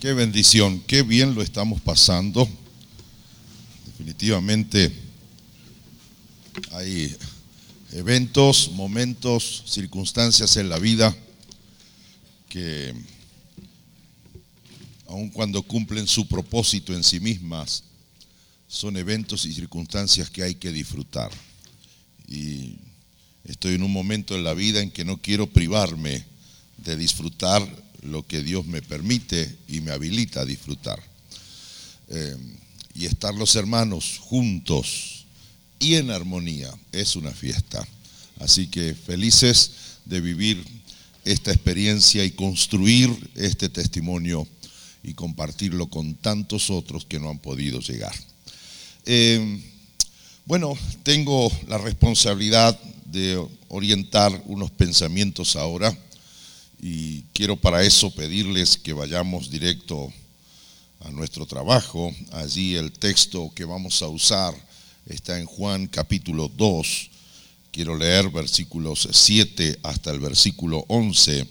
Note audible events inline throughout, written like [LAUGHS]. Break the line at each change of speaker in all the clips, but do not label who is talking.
Qué bendición, qué bien lo estamos pasando. Definitivamente hay eventos, momentos, circunstancias en la vida que aun cuando cumplen su propósito en sí mismas, son eventos y circunstancias que hay que disfrutar. Y estoy en un momento en la vida en que no quiero privarme de disfrutar lo que Dios me permite y me habilita a disfrutar. Eh, y estar los hermanos juntos y en armonía es una fiesta. Así que felices de vivir esta experiencia y construir este testimonio y compartirlo con tantos otros que no han podido llegar. Eh, bueno, tengo la responsabilidad de orientar unos pensamientos ahora y quiero para eso pedirles que vayamos directo a nuestro trabajo. Allí el texto que vamos a usar está en Juan capítulo 2. Quiero leer versículos 7 hasta el versículo 11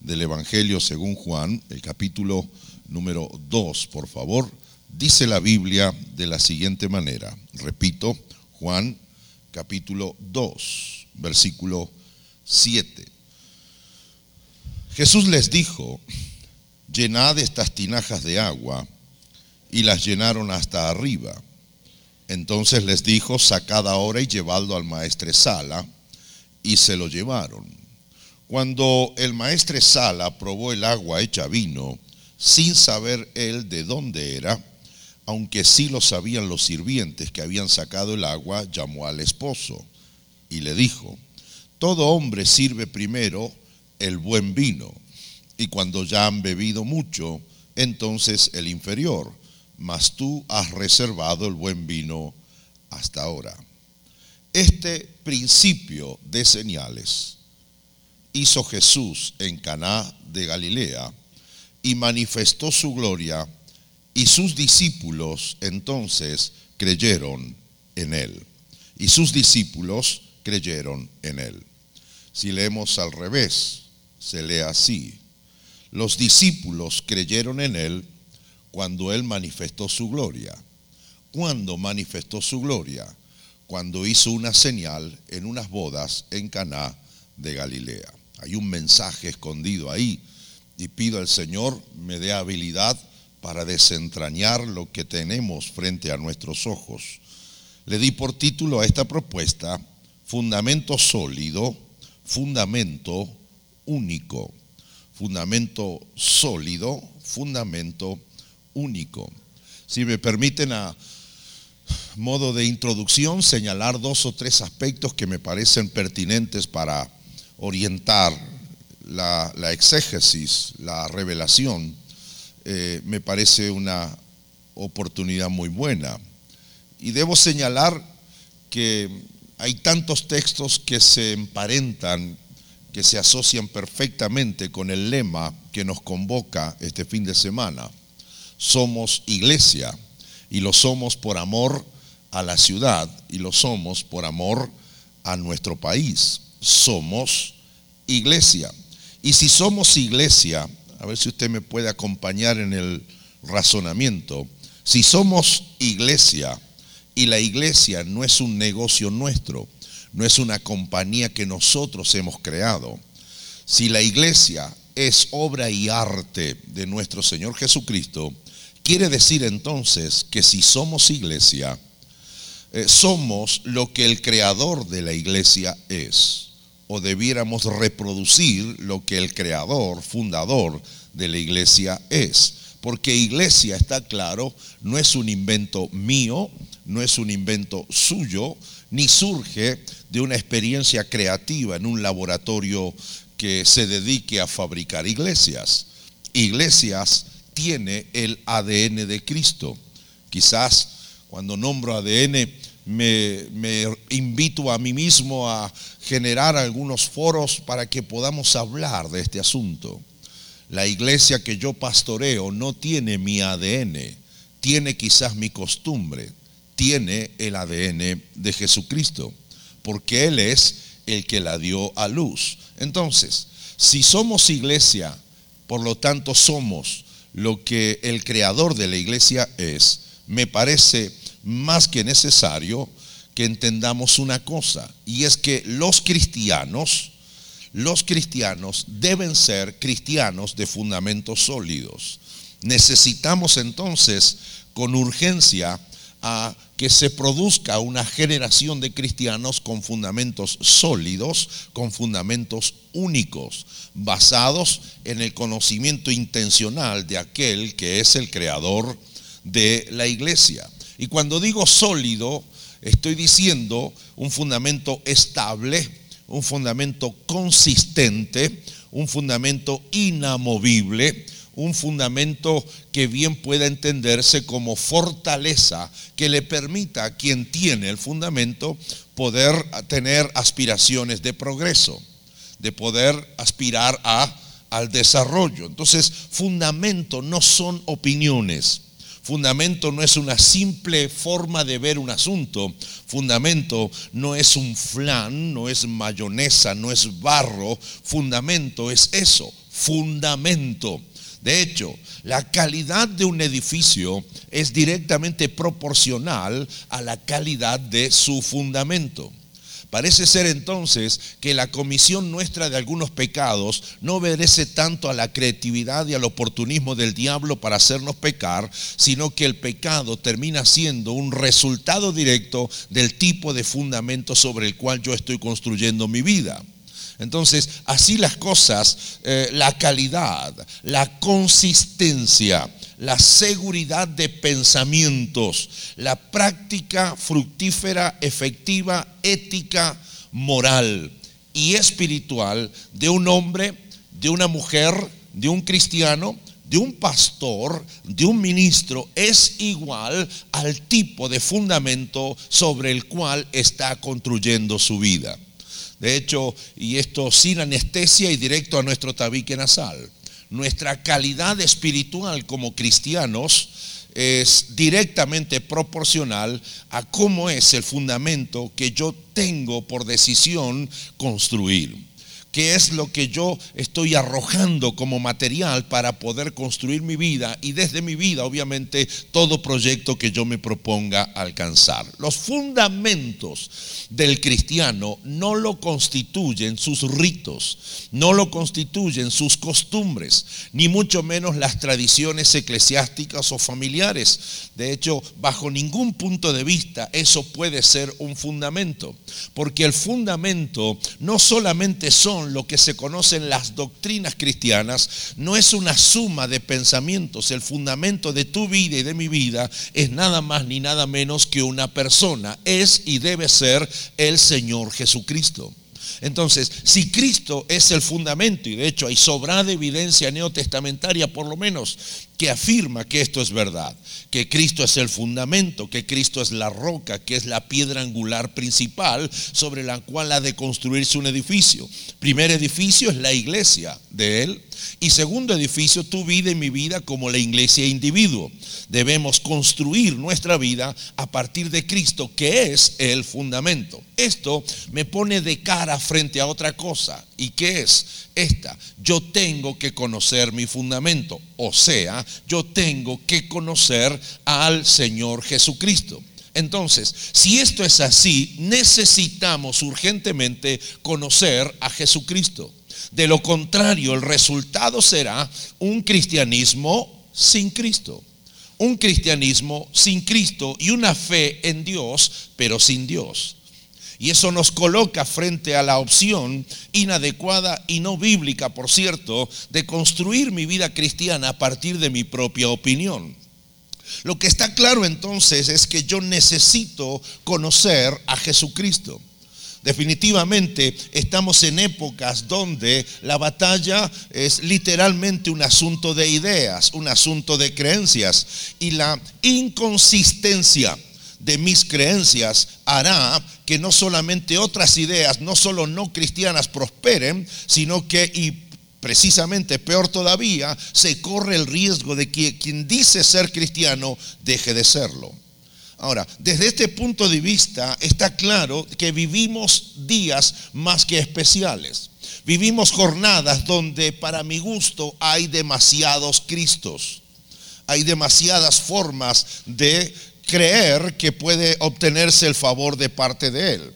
del Evangelio según Juan, el capítulo número 2, por favor. Dice la Biblia de la siguiente manera. Repito, Juan capítulo 2, versículo 7. Jesús les dijo, llenad estas tinajas de agua, y las llenaron hasta arriba. Entonces les dijo, sacad ahora y llevadlo al maestresala, y se lo llevaron. Cuando el maestresala probó el agua hecha vino, sin saber él de dónde era, aunque sí lo sabían los sirvientes que habían sacado el agua, llamó al esposo y le dijo, todo hombre sirve primero el buen vino, y cuando ya han bebido mucho, entonces el inferior, mas tú has reservado el buen vino hasta ahora. Este principio de señales hizo Jesús en Caná de Galilea y manifestó su gloria y sus discípulos entonces creyeron en él. Y sus discípulos creyeron en él. Si leemos al revés, se lee así. Los discípulos creyeron en él cuando él manifestó su gloria. ¿Cuándo manifestó su gloria? Cuando hizo una señal en unas bodas en Caná de Galilea. Hay un mensaje escondido ahí y pido al Señor me dé habilidad para desentrañar lo que tenemos frente a nuestros ojos. Le di por título a esta propuesta Fundamento sólido, fundamento único. Fundamento sólido, fundamento único. Si me permiten a modo de introducción señalar dos o tres aspectos que me parecen pertinentes para orientar la, exégesis, la revelación, eh, me parece una oportunidad muy buena. Y debo señalar que hay tantos textos que se emparentan que se asocian perfectamente con el lema que nos convoca este fin de semana. Somos iglesia y lo somos por amor a la ciudad y lo somos por amor a nuestro país. Somos iglesia. Y si somos iglesia, a ver si usted me puede acompañar en el razonamiento, si somos iglesia y la iglesia no es un negocio nuestro, no es una compañía que nosotros hemos creado. Si la iglesia es obra y arte de nuestro Señor Jesucristo, quiere decir entonces que si somos iglesia, eh, somos lo que el creador de la iglesia es, o debiéramos reproducir lo que el creador, fundador de la iglesia es. Porque iglesia, está claro, no es un invento mío, no es un invento suyo, ni surge de una experiencia creativa en un laboratorio que se dedique a fabricar iglesias. Iglesias tiene el ADN de Cristo. Quizás cuando nombro ADN me, me, invito a mí mismo a generar algunos foros para que podamos hablar de este asunto. La iglesia que yo pastoreo no tiene mi ADN, tiene quizás mi costumbre, tiene el ADN de Jesucristo, porque Él es el que la dio a luz. Entonces, si somos iglesia, por lo tanto somos lo que el creador de la iglesia es, me parece más que necesario que entendamos una cosa, y es que los cristianos, los cristianos deben ser cristianos de fundamentos sólidos. Necesitamos entonces con urgencia a que se produzca una generación de cristianos con fundamentos sólidos, con fundamentos únicos, basados en el conocimiento intencional de aquel que es el creador de la iglesia. Y cuando digo sólido, estoy diciendo un fundamento estable, un fundamento consistente, un fundamento inamovible, un fundamento que bien pueda entenderse como fortaleza que le permita a quien tiene el fundamento poder tener aspiraciones de progreso, de poder aspirar a, al desarrollo. Entonces, fundamento no son opiniones. Fundamento no es una simple forma de ver un asunto. Fundamento no es un flan, no es mayonesa, no es barro. Fundamento es eso, fundamento. De hecho, la calidad de un edificio es directamente proporcional a la calidad de su fundamento. Parece ser entonces que la comisión nuestra de algunos pecados no obedece tanto a la creatividad y al oportunismo del diablo para hacernos pecar, sino que el pecado termina siendo un resultado directo del tipo de fundamento sobre el cual yo estoy construyendo mi vida. Entonces, así las cosas, eh, la calidad, la consistencia, la seguridad de pensamientos, la práctica fructífera, efectiva, ética, moral y espiritual de un hombre, de una mujer, de un cristiano, de un pastor, de un ministro, es igual al tipo de fundamento sobre el cual está construyendo su vida. De hecho, y esto sin anestesia y directo a nuestro tabique nasal. Nuestra calidad espiritual como cristianos es directamente proporcional a cómo es el fundamento que yo tengo por decisión construir qué es lo que yo estoy arrojando como material para poder construir mi vida y desde mi vida, obviamente, todo proyecto que yo me proponga alcanzar. Los fundamentos del cristiano no lo constituyen sus ritos, no lo constituyen sus costumbres, ni mucho menos las tradiciones eclesiásticas o familiares. De hecho, bajo ningún punto de vista eso puede ser un fundamento, porque el fundamento no solamente son lo que se conocen las doctrinas cristianas, no es una suma de pensamientos. El fundamento de tu vida y de mi vida es nada más ni nada menos que una persona. Es y debe ser el Señor Jesucristo. Entonces, si Cristo es el fundamento, y de hecho hay sobrada evidencia neotestamentaria por lo menos que afirma que esto es verdad, que Cristo es el fundamento, que Cristo es la roca, que es la piedra angular principal sobre la cual ha de construirse un edificio. Primer edificio es la iglesia de Él y segundo edificio, tu vida y mi vida como la iglesia individuo. Debemos construir nuestra vida a partir de Cristo, que es el fundamento. Esto me pone de cara frente a otra cosa. ¿Y qué es esta? Yo tengo que conocer mi fundamento. O sea, yo tengo que conocer al Señor Jesucristo. Entonces, si esto es así, necesitamos urgentemente conocer a Jesucristo. De lo contrario, el resultado será un cristianismo sin Cristo. Un cristianismo sin Cristo y una fe en Dios, pero sin Dios. Y eso nos coloca frente a la opción inadecuada y no bíblica, por cierto, de construir mi vida cristiana a partir de mi propia opinión. Lo que está claro entonces es que yo necesito conocer a Jesucristo. Definitivamente estamos en épocas donde la batalla es literalmente un asunto de ideas, un asunto de creencias y la inconsistencia de mis creencias hará que no solamente otras ideas, no solo no cristianas prosperen, sino que y precisamente peor todavía, se corre el riesgo de que quien dice ser cristiano deje de serlo. Ahora, desde este punto de vista está claro que vivimos días más que especiales. vivimos jornadas donde para mi gusto hay demasiados Cristos. Hay demasiadas formas de creer que puede obtenerse el favor de parte de Él.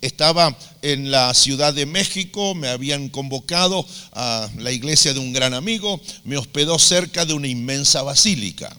Estaba en la Ciudad de México, me habían convocado a la iglesia de un gran amigo, me hospedó cerca de una inmensa basílica.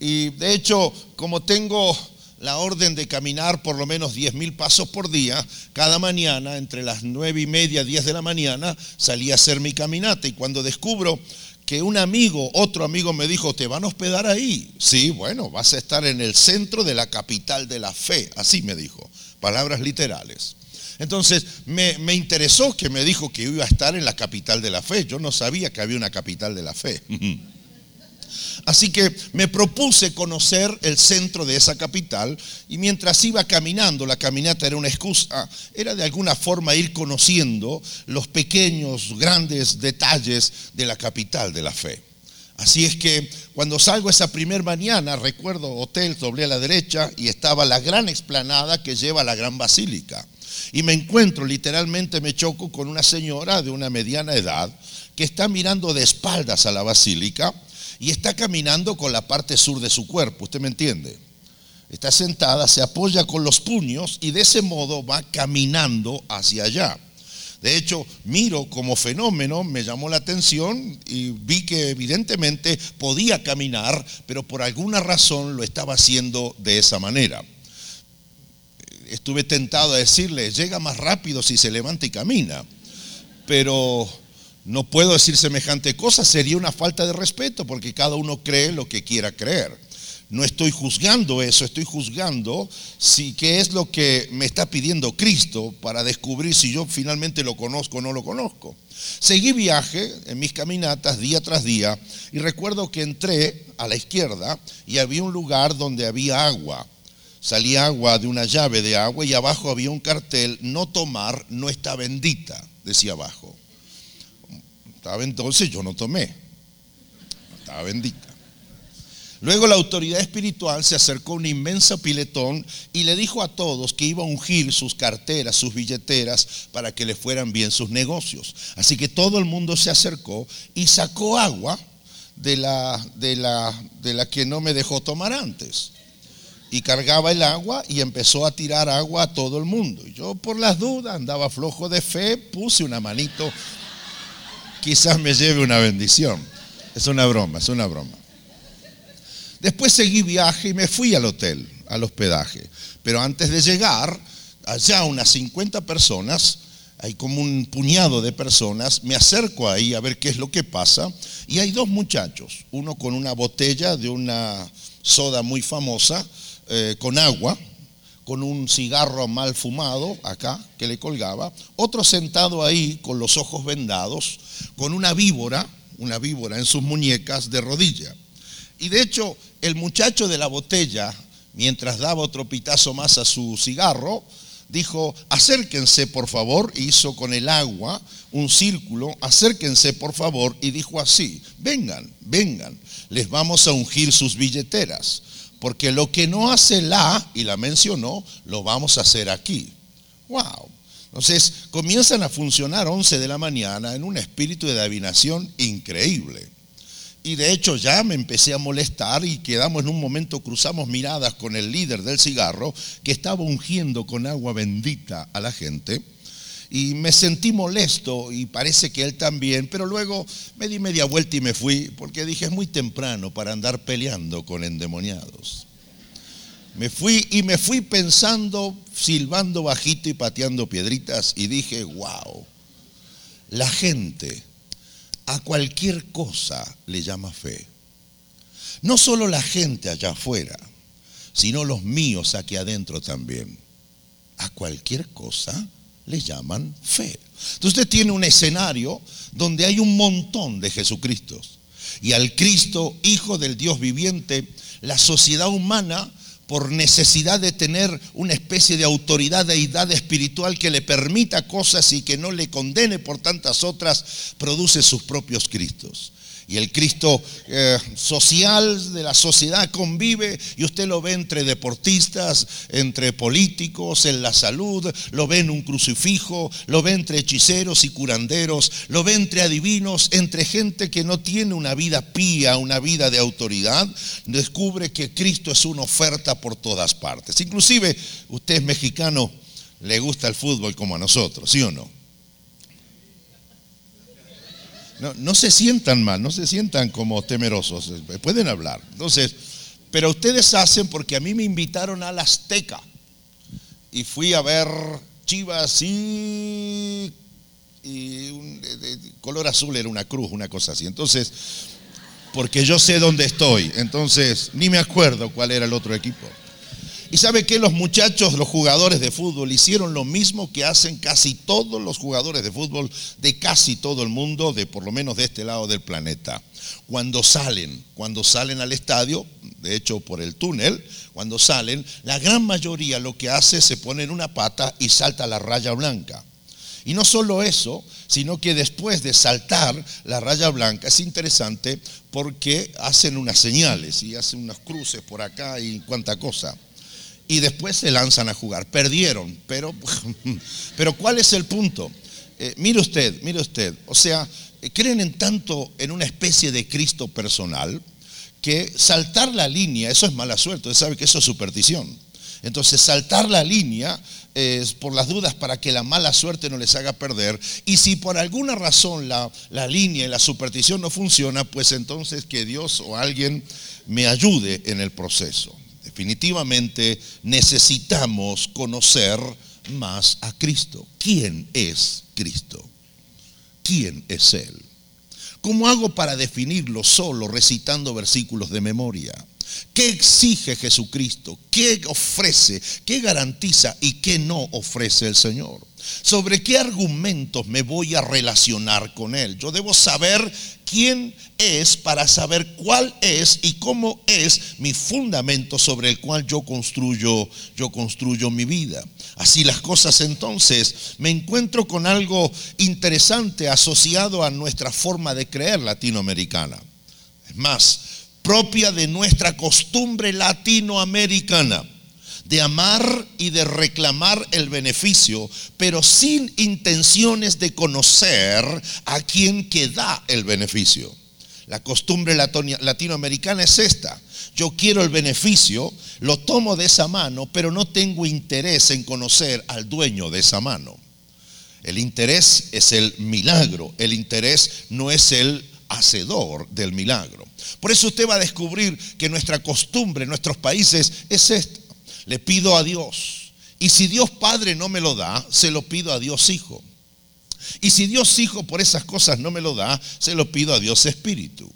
Y de hecho, como tengo la orden de caminar por lo menos 10 mil pasos por día, cada mañana, entre las 9 y media, 10 de la mañana, salí a hacer mi caminata. Y cuando descubro que un amigo, otro amigo me dijo, ¿te van a hospedar ahí? Sí, bueno, vas a estar en el centro de la capital de la fe, así me dijo, palabras literales. Entonces me, interesó que me dijo que iba a estar en la capital de la fe, yo no sabía que había una capital de la fe. [LAUGHS] Así que me propuse conocer el centro de esa capital y mientras iba caminando, la caminata era una excusa, era de alguna forma ir conociendo los pequeños, grandes detalles de la capital de la fe. Así es que cuando salgo esa primera mañana, recuerdo hotel, doblé a la derecha y estaba la gran explanada que lleva a la gran basílica. Y me encuentro, literalmente me choco con una señora de una mediana edad que está mirando de espaldas a la basílica y está caminando con la parte sur de su cuerpo, ¿usted me entiende? Está sentada, se apoya con los puños y de ese modo va caminando hacia allá. De hecho, miro como fenómeno, me llamó la atención y vi que evidentemente podía caminar, pero por alguna razón lo estaba haciendo de esa manera. Estuve tentado a decirle, llega más rápido si se levanta y camina, pero no puedo decir semejante cosa, sería una falta de respeto porque cada uno cree lo que quiera creer. No estoy juzgando eso, estoy juzgando si qué es lo que me está pidiendo Cristo para descubrir si yo finalmente lo conozco o no lo conozco. Seguí viaje en mis caminatas día tras día y recuerdo que entré a la izquierda y había un lugar donde había agua. Salía agua de una llave de agua y abajo había un cartel, no tomar, no está bendita, decía abajo. Estaba entonces, yo no tomé. Estaba bendita. Luego la autoridad espiritual se acercó a un inmenso piletón y le dijo a todos que iba a ungir sus carteras, sus billeteras, para que le fueran bien sus negocios. Así que todo el mundo se acercó y sacó agua de la, de la, de la que no me dejó tomar antes. Y cargaba el agua y empezó a tirar agua a todo el mundo. Y yo por las dudas andaba flojo de fe, puse una manito quizás me lleve una bendición. Es una broma, es una broma. Después seguí viaje y me fui al hotel, al hospedaje. Pero antes de llegar, allá unas 50 personas, hay como un puñado de personas, me acerco ahí a ver qué es lo que pasa y hay dos muchachos, uno con una botella de una soda muy famosa, eh, con agua, con un cigarro mal fumado acá que le colgaba, otro sentado ahí con los ojos vendados, con una víbora, una víbora en sus muñecas de rodilla. Y de hecho, el muchacho de la botella, mientras daba otro pitazo más a su cigarro, dijo, acérquense por favor, hizo con el agua un círculo, acérquense por favor, y dijo así, vengan, vengan, les vamos a ungir sus billeteras porque lo que no hace la, y la mencionó, lo vamos a hacer aquí. ¡Wow! Entonces comienzan a funcionar 11 de la mañana en un espíritu de adivinación increíble. Y de hecho ya me empecé a molestar y quedamos en un momento, cruzamos miradas con el líder del cigarro que estaba ungiendo con agua bendita a la gente y me sentí molesto y parece que él también, pero luego me di media vuelta y me fui porque dije es muy temprano para andar peleando con endemoniados. Me fui y me fui pensando, silbando bajito y pateando piedritas y dije, wow, la gente a cualquier cosa le llama fe. No solo la gente allá afuera, sino los míos aquí adentro también. A cualquier cosa le llaman fe. Entonces usted tiene un escenario donde hay un montón de Jesucristos. Y al Cristo, Hijo del Dios viviente, la sociedad humana, por necesidad de tener una especie de autoridad, deidad espiritual que le permita cosas y que no le condene por tantas otras, produce sus propios Cristos. Y el Cristo eh, social de la sociedad convive y usted lo ve entre deportistas, entre políticos, en la salud, lo ve en un crucifijo, lo ve entre hechiceros y curanderos, lo ve entre adivinos, entre gente que no tiene una vida pía, una vida de autoridad, descubre que Cristo es una oferta por todas partes. Inclusive usted es mexicano, le gusta el fútbol como a nosotros, ¿sí o no? No, se sientan mal, no se sientan como temerosos, pueden hablar. Entonces, pero ustedes hacen porque a mí me invitaron a la Azteca y fui a ver Chivas y, color azul era una cruz, una cosa así. Entonces, porque yo sé dónde estoy, entonces ni me acuerdo cuál era el otro equipo. Y sabe que los muchachos, los jugadores de fútbol, hicieron lo mismo que hacen casi todos los jugadores de fútbol de casi todo el mundo, de por lo menos de este lado del planeta. Cuando salen, cuando salen al estadio, de hecho por el túnel, cuando salen, la gran mayoría lo que hace es se pone en una pata y salta la raya blanca. Y no solo eso, sino que después de saltar la raya blanca, es interesante porque hacen unas señales y hacen unas cruces por acá y cuánta cosa y después se lanzan a jugar. Perdieron, pero, [LAUGHS] pero ¿cuál es el punto? Eh, mire usted, mire usted, o sea, eh, creen en tanto en una especie de Cristo personal que saltar la línea, eso es mala suerte, usted sabe que eso es superstición. Entonces, saltar la línea es por las dudas para que la mala suerte no les haga perder. Y si por alguna razón la, la línea y la superstición no funciona, pues entonces que Dios o alguien me ayude en el proceso. Definitivamente necesitamos conocer más a Cristo. ¿Quién es Cristo? ¿Quién es Él? ¿Cómo hago para definirlo solo recitando versículos de memoria? ¿Qué exige Jesucristo? ¿Qué ofrece? ¿Qué garantiza y qué no ofrece el Señor? ¿Sobre qué argumentos me voy a relacionar con Él? Yo debo saber quién es para saber cuál es y cómo es mi fundamento sobre el cual yo construyo, yo construyo mi vida. Así las cosas entonces, me encuentro con algo interesante asociado a nuestra forma de creer latinoamericana. Es más, propia de nuestra costumbre latinoamericana de amar y de reclamar el beneficio, pero sin intenciones de conocer a quien que da el beneficio. La costumbre latinoamericana es esta. Yo quiero el beneficio, lo tomo de esa mano, pero no tengo interés en conocer al dueño de esa mano. El interés es el milagro, el interés no es el hacedor del milagro. Por eso usted va a descubrir que nuestra costumbre en nuestros países es esta. Le pido a Dios. Y si Dios Padre no me lo da, se lo pido a Dios Hijo. Y si Dios Hijo por esas cosas no me lo da, se lo pido a Dios Espíritu.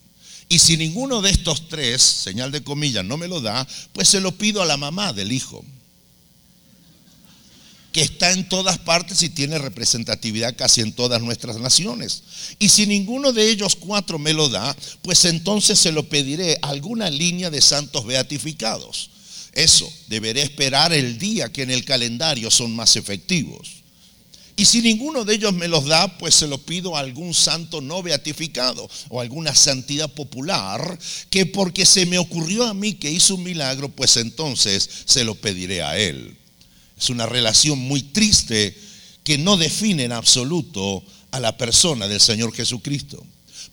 Y si ninguno de estos tres, señal de comillas, no me lo da, pues se lo pido a la mamá del Hijo, que está en todas partes y tiene representatividad casi en todas nuestras naciones. Y si ninguno de ellos cuatro me lo da, pues entonces se lo pediré a alguna línea de santos beatificados eso, deberé esperar el día que en el calendario son más efectivos. Y si ninguno de ellos me los da, pues se lo pido a algún santo no beatificado o alguna santidad popular, que porque se me ocurrió a mí que hizo un milagro, pues entonces se lo pediré a él. Es una relación muy triste que no define en absoluto a la persona del Señor Jesucristo.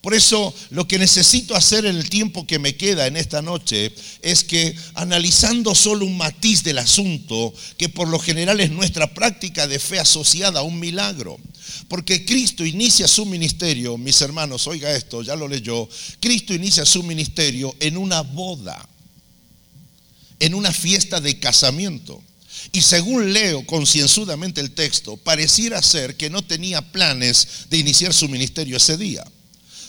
Por eso lo que necesito hacer en el tiempo que me queda en esta noche es que analizando solo un matiz del asunto, que por lo general es nuestra práctica de fe asociada a un milagro, porque Cristo inicia su ministerio, mis hermanos, oiga esto, ya lo leyó, Cristo inicia su ministerio en una boda, en una fiesta de casamiento. Y según leo concienzudamente el texto, pareciera ser que no tenía planes de iniciar su ministerio ese día.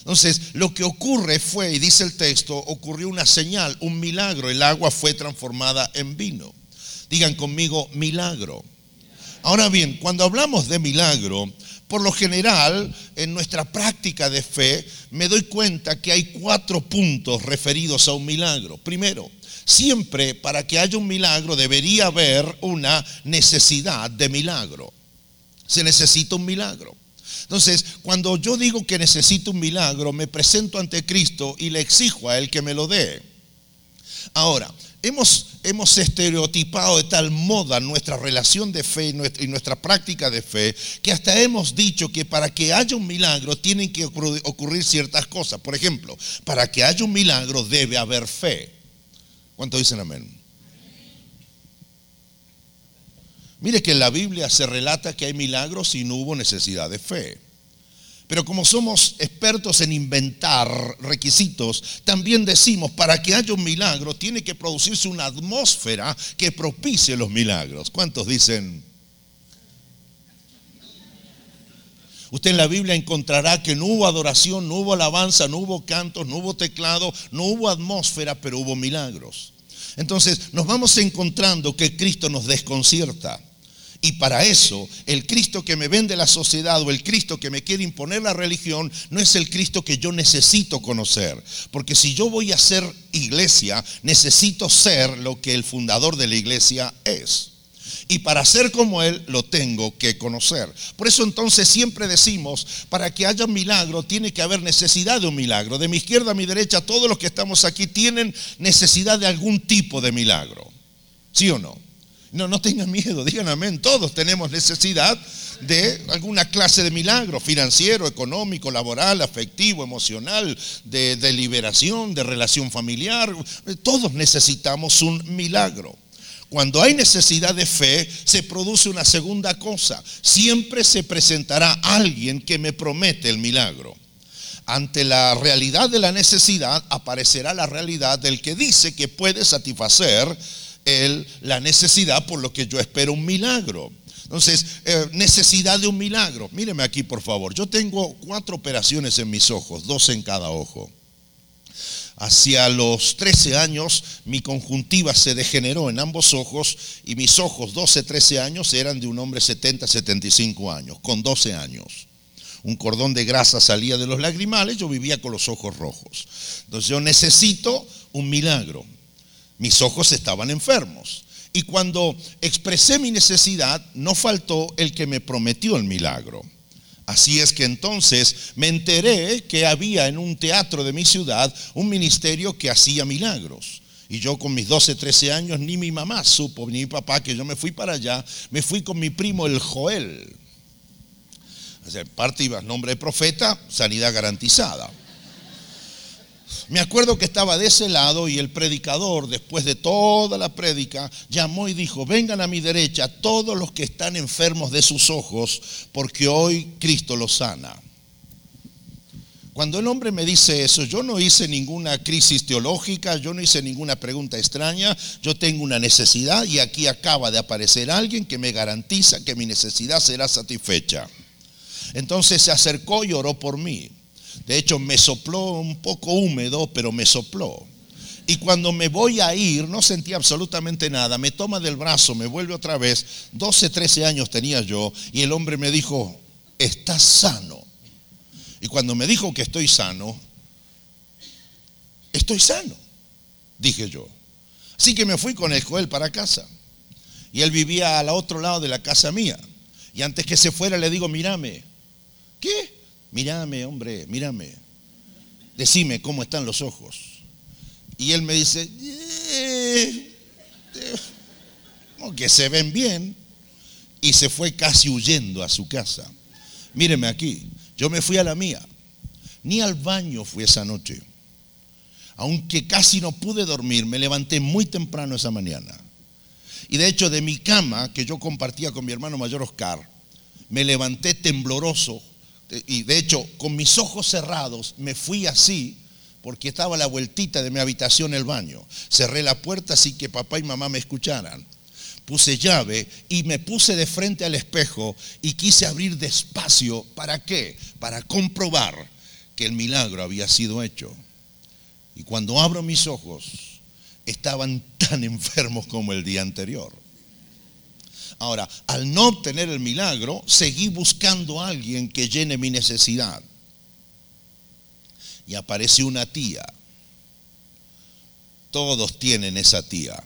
Entonces, lo que ocurre fue, y dice el texto, ocurrió una señal, un milagro. El agua fue transformada en vino. Digan conmigo, milagro. Ahora bien, cuando hablamos de milagro, por lo general, en nuestra práctica de fe, me doy cuenta que hay cuatro puntos referidos a un milagro. Primero, siempre para que haya un milagro debería haber una necesidad de milagro. Se necesita un milagro. Entonces, cuando yo digo que necesito un milagro, me presento ante Cristo y le exijo a Él que me lo dé. Ahora, hemos, hemos estereotipado de tal moda nuestra relación de fe y nuestra, y nuestra práctica de fe que hasta hemos dicho que para que haya un milagro tienen que ocurrir ciertas cosas. Por ejemplo, para que haya un milagro debe haber fe. ¿Cuánto dicen amén? Mire que en la Biblia se relata que hay milagros y no hubo necesidad de fe. Pero como somos expertos en inventar requisitos, también decimos, para que haya un milagro tiene que producirse una atmósfera que propicie los milagros. ¿Cuántos dicen? Usted en la Biblia encontrará que no hubo adoración, no hubo alabanza, no hubo cantos, no hubo teclado, no hubo atmósfera, pero hubo milagros. Entonces nos vamos encontrando que Cristo nos desconcierta. Y para eso, el Cristo que me vende la sociedad o el Cristo que me quiere imponer la religión no es el Cristo que yo necesito conocer. Porque si yo voy a ser iglesia, necesito ser lo que el fundador de la iglesia es. Y para ser como Él lo tengo que conocer. Por eso entonces siempre decimos, para que haya un milagro tiene que haber necesidad de un milagro. De mi izquierda a mi derecha, todos los que estamos aquí tienen necesidad de algún tipo de milagro. ¿Sí o no? No, no tengan miedo, digan amén. Todos tenemos necesidad de alguna clase de milagro financiero, económico, laboral, afectivo, emocional, de, de liberación, de relación familiar. Todos necesitamos un milagro. Cuando hay necesidad de fe, se produce una segunda cosa. Siempre se presentará alguien que me promete el milagro. Ante la realidad de la necesidad aparecerá la realidad del que dice que puede satisfacer la necesidad por lo que yo espero un milagro. Entonces, eh, necesidad de un milagro. Míreme aquí, por favor. Yo tengo cuatro operaciones en mis ojos, dos en cada ojo. Hacia los 13 años mi conjuntiva se degeneró en ambos ojos y mis ojos 12, 13 años eran de un hombre 70, 75 años, con 12 años. Un cordón de grasa salía de los lagrimales, yo vivía con los ojos rojos. Entonces yo necesito un milagro. Mis ojos estaban enfermos. Y cuando expresé mi necesidad, no faltó el que me prometió el milagro. Así es que entonces me enteré que había en un teatro de mi ciudad un ministerio que hacía milagros. Y yo con mis 12, 13 años, ni mi mamá supo, ni mi papá, que yo me fui para allá, me fui con mi primo el Joel. O sea, parte iba nombre de profeta, sanidad garantizada. Me acuerdo que estaba de ese lado y el predicador, después de toda la prédica, llamó y dijo, vengan a mi derecha todos los que están enfermos de sus ojos, porque hoy Cristo los sana. Cuando el hombre me dice eso, yo no hice ninguna crisis teológica, yo no hice ninguna pregunta extraña, yo tengo una necesidad y aquí acaba de aparecer alguien que me garantiza que mi necesidad será satisfecha. Entonces se acercó y oró por mí. De hecho, me sopló un poco húmedo, pero me sopló. Y cuando me voy a ir, no sentí absolutamente nada. Me toma del brazo, me vuelve otra vez. 12, 13 años tenía yo. Y el hombre me dijo, estás sano. Y cuando me dijo que estoy sano, estoy sano, dije yo. Así que me fui con el Joel para casa. Y él vivía al otro lado de la casa mía. Y antes que se fuera le digo, mírame. ¿Qué? Mírame, hombre, mírame, decime cómo están los ojos. Y él me dice, eh, que se ven bien. Y se fue casi huyendo a su casa. Míreme aquí, yo me fui a la mía. Ni al baño fui esa noche. Aunque casi no pude dormir, me levanté muy temprano esa mañana. Y de hecho de mi cama, que yo compartía con mi hermano mayor Oscar, me levanté tembloroso y de hecho, con mis ojos cerrados, me fui así, porque estaba a la vueltita de mi habitación el baño. Cerré la puerta así que papá y mamá me escucharan. Puse llave y me puse de frente al espejo y quise abrir despacio. ¿Para qué? Para comprobar que el milagro había sido hecho. Y cuando abro mis ojos, estaban tan [LAUGHS] enfermos como el día anterior. Ahora, al no obtener el milagro, seguí buscando a alguien que llene mi necesidad. Y apareció una tía. Todos tienen esa tía.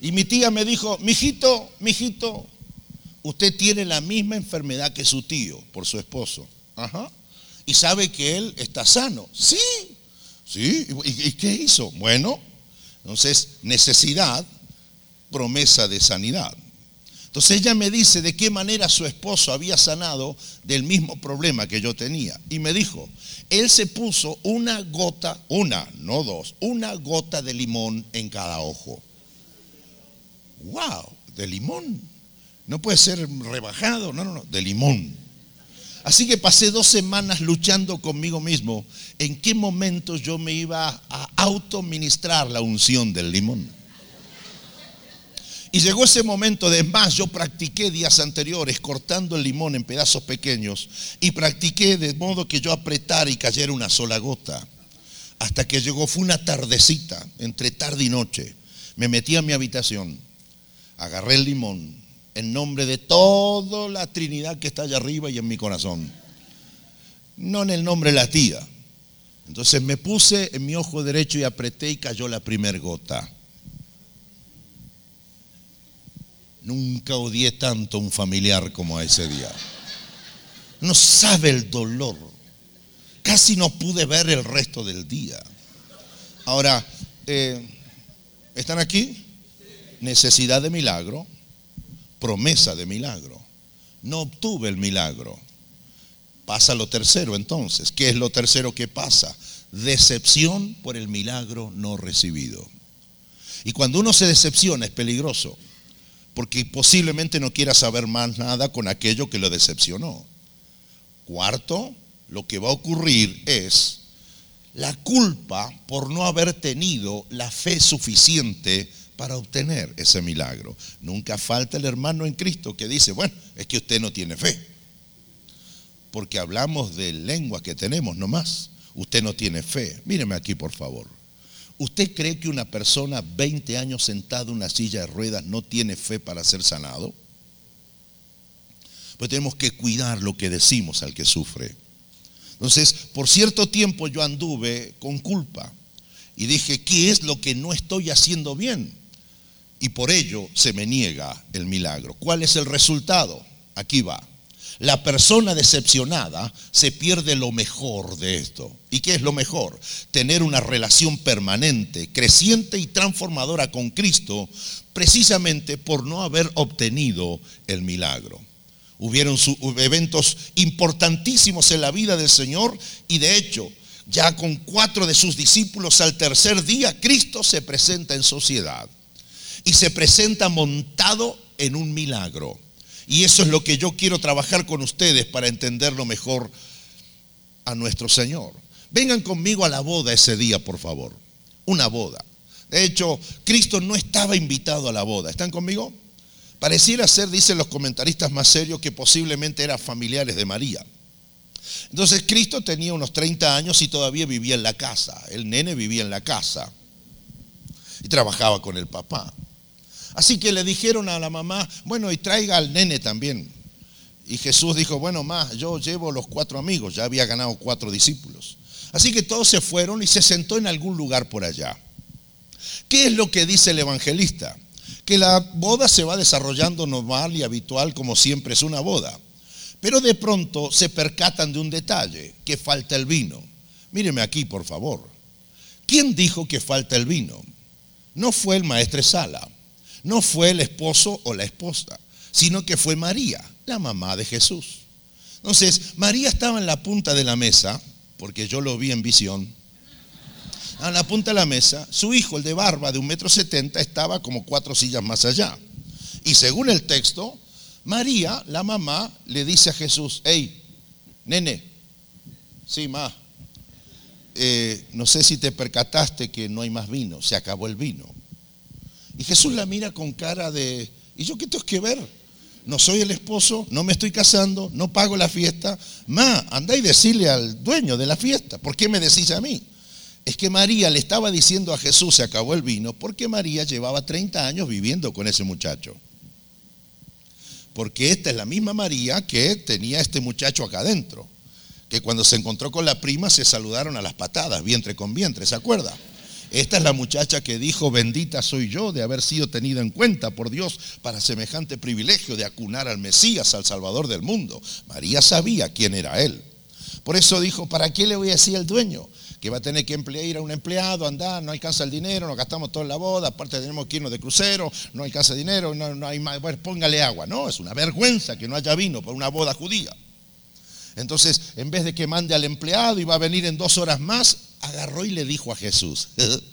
Y mi tía me dijo, mijito, mijito, usted tiene la misma enfermedad que su tío por su esposo. Ajá. Y sabe que él está sano. Sí. Sí. ¿Y, y qué hizo? Bueno, entonces necesidad, promesa de sanidad. Entonces ella me dice de qué manera su esposo había sanado del mismo problema que yo tenía. Y me dijo, él se puso una gota, una, no dos, una gota de limón en cada ojo. ¡Wow! De limón. No puede ser rebajado, no, no, no, de limón. Así que pasé dos semanas luchando conmigo mismo en qué momento yo me iba a autoministrar la unción del limón. Y llegó ese momento, de más, yo practiqué días anteriores cortando el limón en pedazos pequeños y practiqué de modo que yo apretara y cayera una sola gota. Hasta que llegó, fue una tardecita, entre tarde y noche. Me metí a mi habitación, agarré el limón en nombre de toda la Trinidad que está allá arriba y en mi corazón. No en el nombre de la tía. Entonces me puse en mi ojo derecho y apreté y cayó la primer gota. Nunca odié tanto a un familiar como a ese día. No sabe el dolor. Casi no pude ver el resto del día. Ahora, eh, ¿están aquí? Necesidad de milagro, promesa de milagro. No obtuve el milagro. Pasa lo tercero entonces. ¿Qué es lo tercero que pasa? Decepción por el milagro no recibido. Y cuando uno se decepciona es peligroso porque posiblemente no quiera saber más nada con aquello que lo decepcionó. Cuarto, lo que va a ocurrir es la culpa por no haber tenido la fe suficiente para obtener ese milagro. Nunca falta el hermano en Cristo que dice, bueno, es que usted no tiene fe. Porque hablamos de lengua que tenemos nomás. Usted no tiene fe. Míreme aquí, por favor. ¿Usted cree que una persona 20 años sentada en una silla de ruedas no tiene fe para ser sanado? Pues tenemos que cuidar lo que decimos al que sufre. Entonces, por cierto tiempo yo anduve con culpa y dije, ¿qué es lo que no estoy haciendo bien? Y por ello se me niega el milagro. ¿Cuál es el resultado? Aquí va. La persona decepcionada se pierde lo mejor de esto. ¿Y qué es lo mejor? Tener una relación permanente, creciente y transformadora con Cristo, precisamente por no haber obtenido el milagro. Hubieron eventos importantísimos en la vida del Señor y de hecho, ya con cuatro de sus discípulos al tercer día, Cristo se presenta en sociedad y se presenta montado en un milagro. Y eso es lo que yo quiero trabajar con ustedes para entenderlo mejor a nuestro Señor. Vengan conmigo a la boda ese día, por favor. Una boda. De hecho, Cristo no estaba invitado a la boda. ¿Están conmigo? Pareciera ser, dicen los comentaristas más serios, que posiblemente eran familiares de María. Entonces Cristo tenía unos 30 años y todavía vivía en la casa. El nene vivía en la casa y trabajaba con el papá. Así que le dijeron a la mamá, bueno, y traiga al nene también. Y Jesús dijo, bueno, más, yo llevo los cuatro amigos, ya había ganado cuatro discípulos. Así que todos se fueron y se sentó en algún lugar por allá. ¿Qué es lo que dice el evangelista? Que la boda se va desarrollando normal y habitual como siempre es una boda. Pero de pronto se percatan de un detalle, que falta el vino. Míreme aquí, por favor. ¿Quién dijo que falta el vino? No fue el maestro Sala no fue el esposo o la esposa, sino que fue María, la mamá de Jesús. Entonces, María estaba en la punta de la mesa, porque yo lo vi en visión. A la punta de la mesa, su hijo, el de barba de un metro setenta, estaba como cuatro sillas más allá. Y según el texto, María, la mamá, le dice a Jesús, hey, nene, sí, ma, eh, no sé si te percataste que no hay más vino, se acabó el vino. Y Jesús la mira con cara de, ¿y yo qué tengo que ver? No soy el esposo, no me estoy casando, no pago la fiesta. Ma, anda y decirle al dueño de la fiesta, ¿por qué me decís a mí? Es que María le estaba diciendo a Jesús, se acabó el vino, porque María llevaba 30 años viviendo con ese muchacho. Porque esta es la misma María que tenía este muchacho acá adentro, que cuando se encontró con la prima se saludaron a las patadas, vientre con vientre, ¿se acuerda? Esta es la muchacha que dijo, bendita soy yo de haber sido tenida en cuenta por Dios para semejante privilegio de acunar al Mesías, al Salvador del mundo. María sabía quién era él. Por eso dijo, ¿para qué le voy a decir al dueño? Que va a tener que emplear, ir a un empleado, andar, no alcanza el dinero, nos gastamos todo en la boda, aparte tenemos que irnos de crucero, no alcanza dinero, no, no hay más, bueno, póngale agua. No, es una vergüenza que no haya vino para una boda judía. Entonces, en vez de que mande al empleado y va a venir en dos horas más, agarró y le dijo a Jesús. [LAUGHS]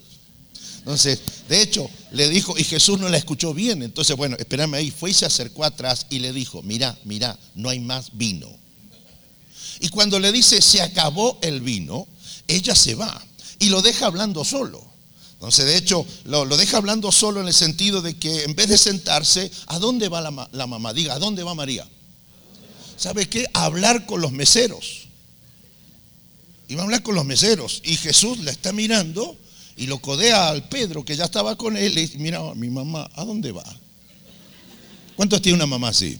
Entonces, de hecho, le dijo, y Jesús no la escuchó bien. Entonces, bueno, espérame ahí. Fue y se acercó atrás y le dijo, mira, mira, no hay más vino. Y cuando le dice, se acabó el vino, ella se va y lo deja hablando solo. Entonces, de hecho, lo, deja hablando solo en el sentido de que en vez de sentarse, ¿a dónde va la, la mamá? Diga, ¿a dónde va María? ¿Sabe qué? hablar con los meseros. Iba a hablar con los meseros. Y Jesús la está mirando y lo codea al Pedro, que ya estaba con él. Y dice, mira, mi mamá, ¿a dónde va? ¿Cuántos tiene una mamá así?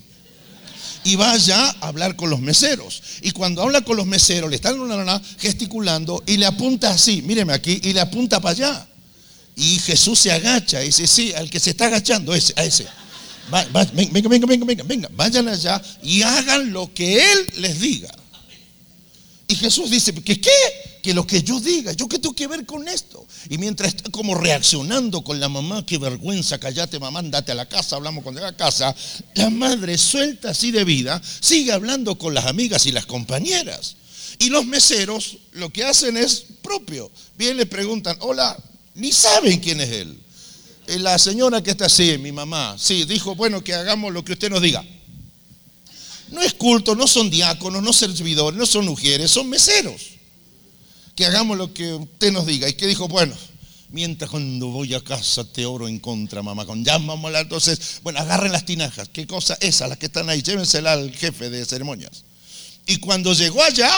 Y va allá a hablar con los meseros. Y cuando habla con los meseros, le están gesticulando y le apunta así, míreme aquí, y le apunta para allá. Y Jesús se agacha y dice, sí, al que se está agachando, ese, a ese venga, venga, venga, venga, venga, vayan allá y hagan lo que Él les diga. Y Jesús dice, ¿que qué? Que lo que yo diga, ¿yo qué tengo que ver con esto? Y mientras está como reaccionando con la mamá, qué vergüenza, callate mamá, andate a la casa, hablamos cuando llega a casa, la madre suelta así de vida, sigue hablando con las amigas y las compañeras. Y los meseros lo que hacen es propio. Bien le preguntan, hola, ni saben quién es él. Eh, la señora que está así, mi mamá, sí, dijo, bueno, que hagamos lo que usted nos diga. No es culto, no son diáconos, no servidores, no son mujeres, son meseros. Que hagamos lo que usted nos diga. Y que dijo, bueno, mientras cuando voy a casa te oro en contra, mamá. Con llámamela, entonces, bueno, agarren las tinajas. ¿Qué cosa? Esas, las que están ahí, llévensela al jefe de ceremonias. Y cuando llegó allá,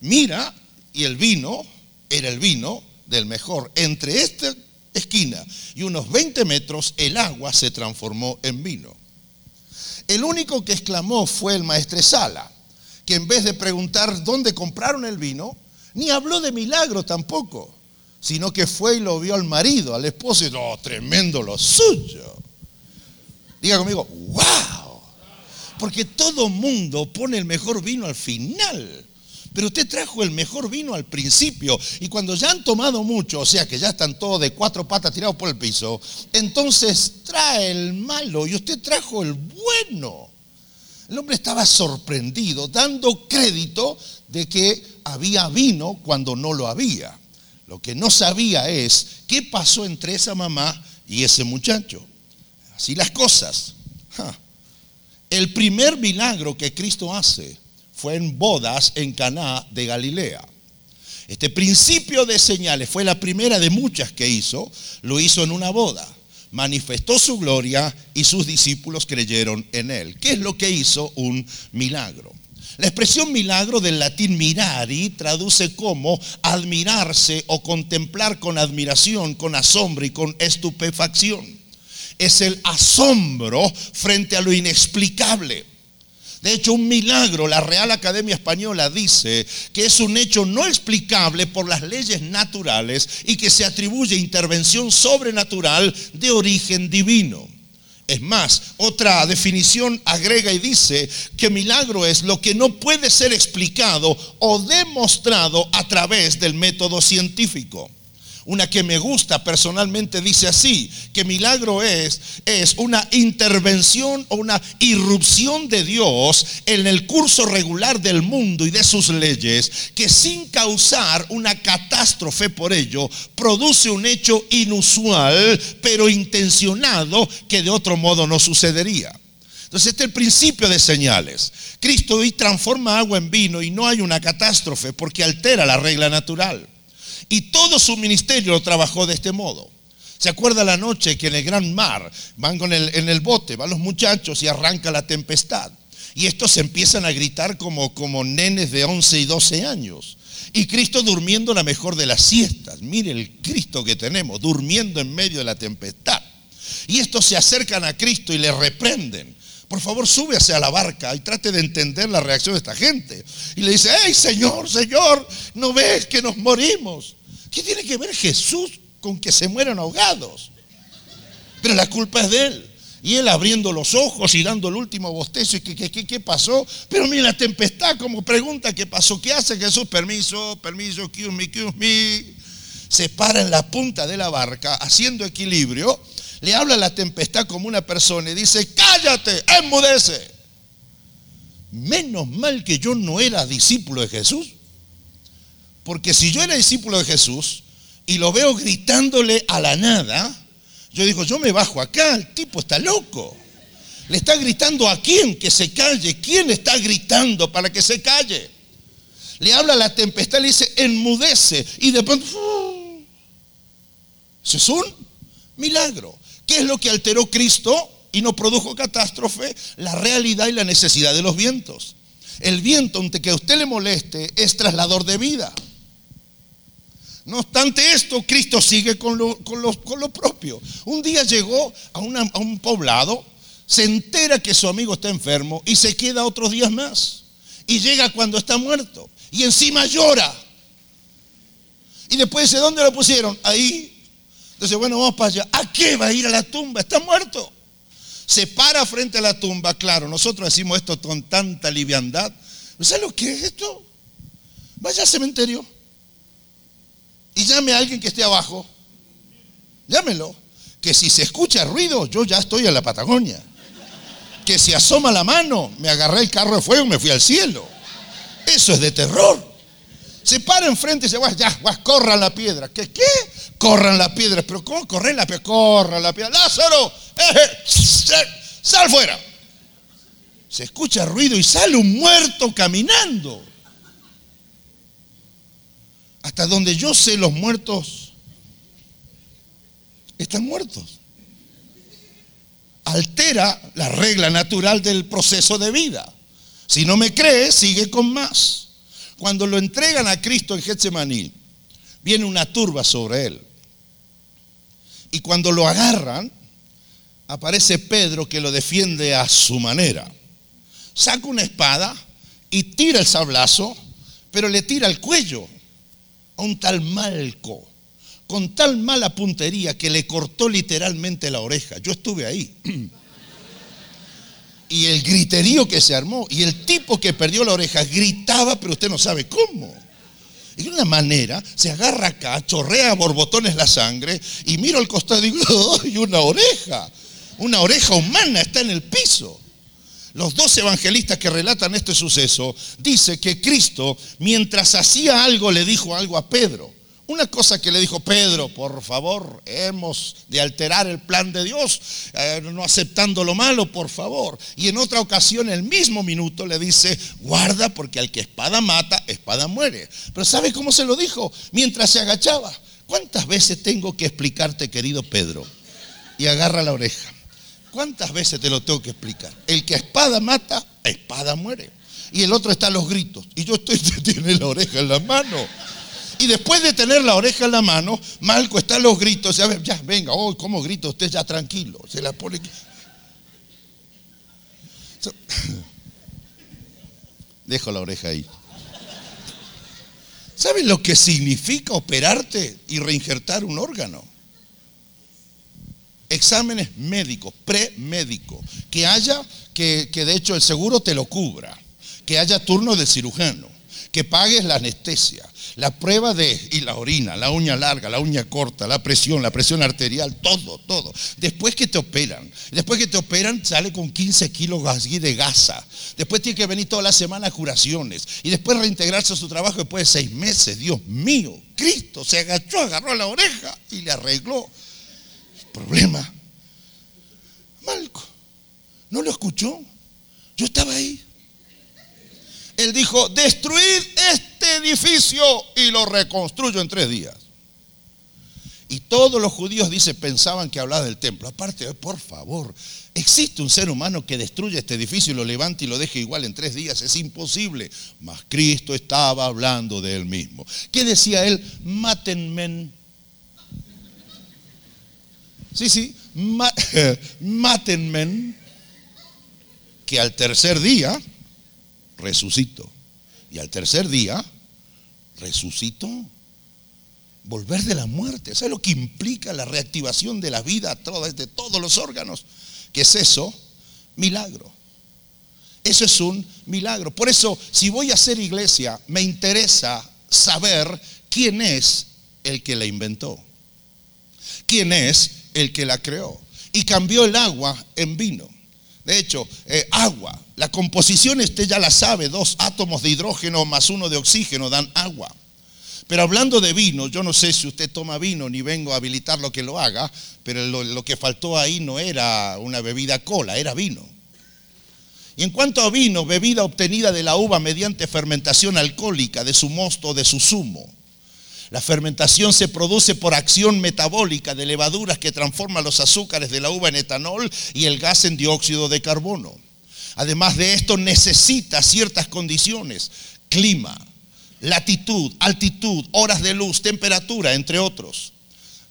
mira, y el vino era el vino del mejor. Entre este esquina y unos 20 metros el agua se transformó en vino. El único que exclamó fue el maestresala, que en vez de preguntar dónde compraron el vino, ni habló de milagro tampoco, sino que fue y lo vio al marido, al esposo, y no, tremendo lo suyo. Diga conmigo, wow, porque todo mundo pone el mejor vino al final. Pero usted trajo el mejor vino al principio y cuando ya han tomado mucho, o sea que ya están todos de cuatro patas tirados por el piso, entonces trae el malo y usted trajo el bueno. El hombre estaba sorprendido, dando crédito de que había vino cuando no lo había. Lo que no sabía es qué pasó entre esa mamá y ese muchacho. Así las cosas. El primer milagro que Cristo hace fue en bodas en Caná de Galilea. Este principio de señales fue la primera de muchas que hizo, lo hizo en una boda. Manifestó su gloria y sus discípulos creyeron en él. ¿Qué es lo que hizo un milagro? La expresión milagro del latín mirari traduce como admirarse o contemplar con admiración, con asombro y con estupefacción. Es el asombro frente a lo inexplicable. De hecho, un milagro, la Real Academia Española dice que es un hecho no explicable por las leyes naturales y que se atribuye intervención sobrenatural de origen divino. Es más, otra definición agrega y dice que milagro es lo que no puede ser explicado o demostrado a través del método científico. Una que me gusta personalmente dice así, que milagro es, es una intervención o una irrupción de Dios en el curso regular del mundo y de sus leyes, que sin causar una catástrofe por ello, produce un hecho inusual, pero intencionado, que de otro modo no sucedería. Entonces, este es el principio de señales. Cristo hoy transforma agua en vino y no hay una catástrofe porque altera la regla natural. Y todo su ministerio lo trabajó de este modo. ¿Se acuerda la noche que en el gran mar van con el, en el bote, van los muchachos y arranca la tempestad? Y estos empiezan a gritar como, como nenes de 11 y 12 años. Y Cristo durmiendo la mejor de las siestas. Mire el Cristo que tenemos, durmiendo en medio de la tempestad. Y estos se acercan a Cristo y le reprenden. Por favor, súbase a la barca y trate de entender la reacción de esta gente. Y le dice, hey Señor, Señor, ¿no ves que nos morimos? ¿Qué tiene que ver Jesús con que se mueran ahogados. Pero la culpa es de él. Y él abriendo los ojos y dando el último bostezo. ¿Y qué, qué, qué pasó? Pero mira la tempestad como pregunta qué pasó. ¿Qué hace Jesús? Permiso, permiso, excuse me, excuse me. Se para en la punta de la barca haciendo equilibrio. Le habla a la tempestad como una persona y dice, cállate, enmudece. Menos mal que yo no era discípulo de Jesús. Porque si yo era discípulo de Jesús y lo veo gritándole a la nada, yo digo, yo me bajo acá, el tipo está loco. Le está gritando a quién que se calle. ¿Quién está gritando para que se calle? Le habla a la tempestad, le dice, enmudece. Y de pronto, eso es un milagro. ¿Qué es lo que alteró Cristo y no produjo catástrofe? La realidad y la necesidad de los vientos. El viento, aunque a usted le moleste, es traslador de vida. No obstante esto, Cristo sigue con lo, propio. Un día llegó a, a, un poblado, se entera que su amigo está enfermo y se queda otros días más. Y llega cuando está muerto. Y encima llora. Y después dice, ¿dónde lo pusieron? Ahí. Entonces, bueno, vamos para allá. ¿A qué va a ir a la tumba? Está muerto. Se para frente a la tumba. Claro, nosotros decimos esto con tanta liviandad. ¿Sabes lo que es esto? Vaya al cementerio y llame a alguien que esté abajo. Llámelo. Que si se escucha ruido, yo ya estoy en la Patagonia. Que si asoma la mano, me agarré el carro de fuego y me fui al cielo. Eso es de terror. Se para enfrente y dice, ya, corran la piedra. ¿Qué? ¿Qué? Corran la piedra. ¿Pero cómo corren la piedra? Corran la piedra. Lázaro, sal fuera. Se escucha ruido y sale un muerto caminando. Hasta donde yo sé, los muertos están muertos. Altera la regla natural del proceso de vida. Si no me crees, sigue con más. Cuando lo entregan a Cristo en Getsemaní, viene una turba sobre él. Y cuando lo agarran, aparece Pedro que lo defiende a su manera. Saca una espada y tira el sablazo, pero le tira el cuello a un tal Malco, con tal mala puntería que le cortó literalmente la oreja. Yo estuve ahí. [CLEARS THROAT] Y el griterío que se armó, y el tipo que perdió la oreja gritaba, pero usted no sabe cómo. Y de una manera se agarra acá, chorrea a borbotones la sangre, y miro al costado y digo, [LAUGHS] ¡ay, una oreja! Una oreja humana está en el piso. Los dos evangelistas que relatan este suceso dice que Cristo, mientras hacía algo, le dijo algo a Pedro. Una cosa que le dijo Pedro, por favor, hemos de alterar el plan de Dios, eh, no aceptando lo malo, por favor. Y en otra ocasión, el mismo minuto, le dice, guarda porque al que espada mata, espada muere. Pero ¿sabe cómo se lo dijo? Mientras se agachaba. ¿Cuántas veces tengo que explicarte, querido Pedro? Y agarra la oreja. ¿Cuántas veces te lo tengo que explicar? El que espada mata, espada muere. Y el otro está a los gritos. Y yo estoy, [LAUGHS] tiene la oreja en la mano. Y después de tener la oreja en la mano, Malco está los gritos. Ya, ya venga, oh, ¿cómo grito? Usted ya tranquilo. Se la pone. [COUGHS] Dejo la oreja ahí. ¿Saben lo que significa operarte y reinjertar un órgano? exámenes médicos, premédicos, que haya, que, que de hecho el seguro te lo cubra, que haya turno de cirujano, que pagues la anestesia, la prueba de, y la orina, la uña larga, la uña corta, la presión, la presión arterial, todo, todo. Después que te operan, después que te operan sale con 15 kilos de gasa. Después tiene que venir toda la semana a curaciones. Y después reintegrarse a su trabajo después de seis meses. Dios mío, Cristo se agachó, agarró la oreja y le arregló problema. Malco, ¿no lo escuchó? Yo estaba ahí. Él dijo, destruid este edificio y lo reconstruyo en tres días. Y todos los judíos, dice, pensaban que hablaba del templo. Aparte, por favor, existe un ser humano que destruye este edificio y lo levante y lo deje igual en tres días. Es imposible. Mas Cristo estaba hablando de él mismo. ¿Qué decía él? Mátenme Sí, sí, [LAUGHS] mátenme, que al tercer día resucito. Y al tercer día resucito. volver de la muerte. ¿Sabes lo que implica la reactivación de la vida a través de todos los órganos? ¿Qué es eso? Milagro. Eso es un milagro. Por eso, si voy a hacer iglesia, me interesa saber quién es el que la inventó. ¿Quién es el que la creó? Y cambió el agua en vino. De hecho, eh, agua, la composición este ya la sabe, dos átomos de hidrógeno más uno de oxígeno dan agua. Pero hablando de vino, yo no sé si usted toma vino ni vengo a habilitar lo que lo haga, pero lo, lo que faltó ahí no era una bebida cola, era vino. Y en cuanto a vino, bebida obtenida de la uva mediante fermentación alcohólica de su mosto o de su zumo. La fermentación se produce por acción metabólica de levaduras que transforman los azúcares de la uva en etanol y el gas en dióxido de carbono. Además de esto, necesita ciertas condiciones, clima, latitud, altitud, horas de luz, temperatura, entre otros.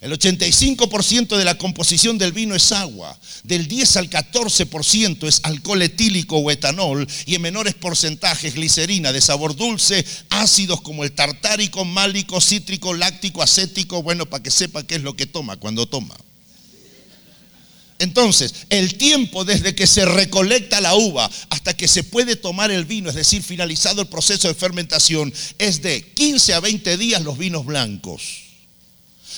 El 85% de la composición del vino es agua, del 10 al 14% es alcohol etílico o etanol y en menores porcentajes glicerina de sabor dulce, ácidos como el tartárico, málico, cítrico, láctico, acético, bueno, para que sepa qué es lo que toma cuando toma. Entonces, el tiempo desde que se recolecta la uva hasta que se puede tomar el vino, es decir, finalizado el proceso de fermentación, es de 15 a 20 días los vinos blancos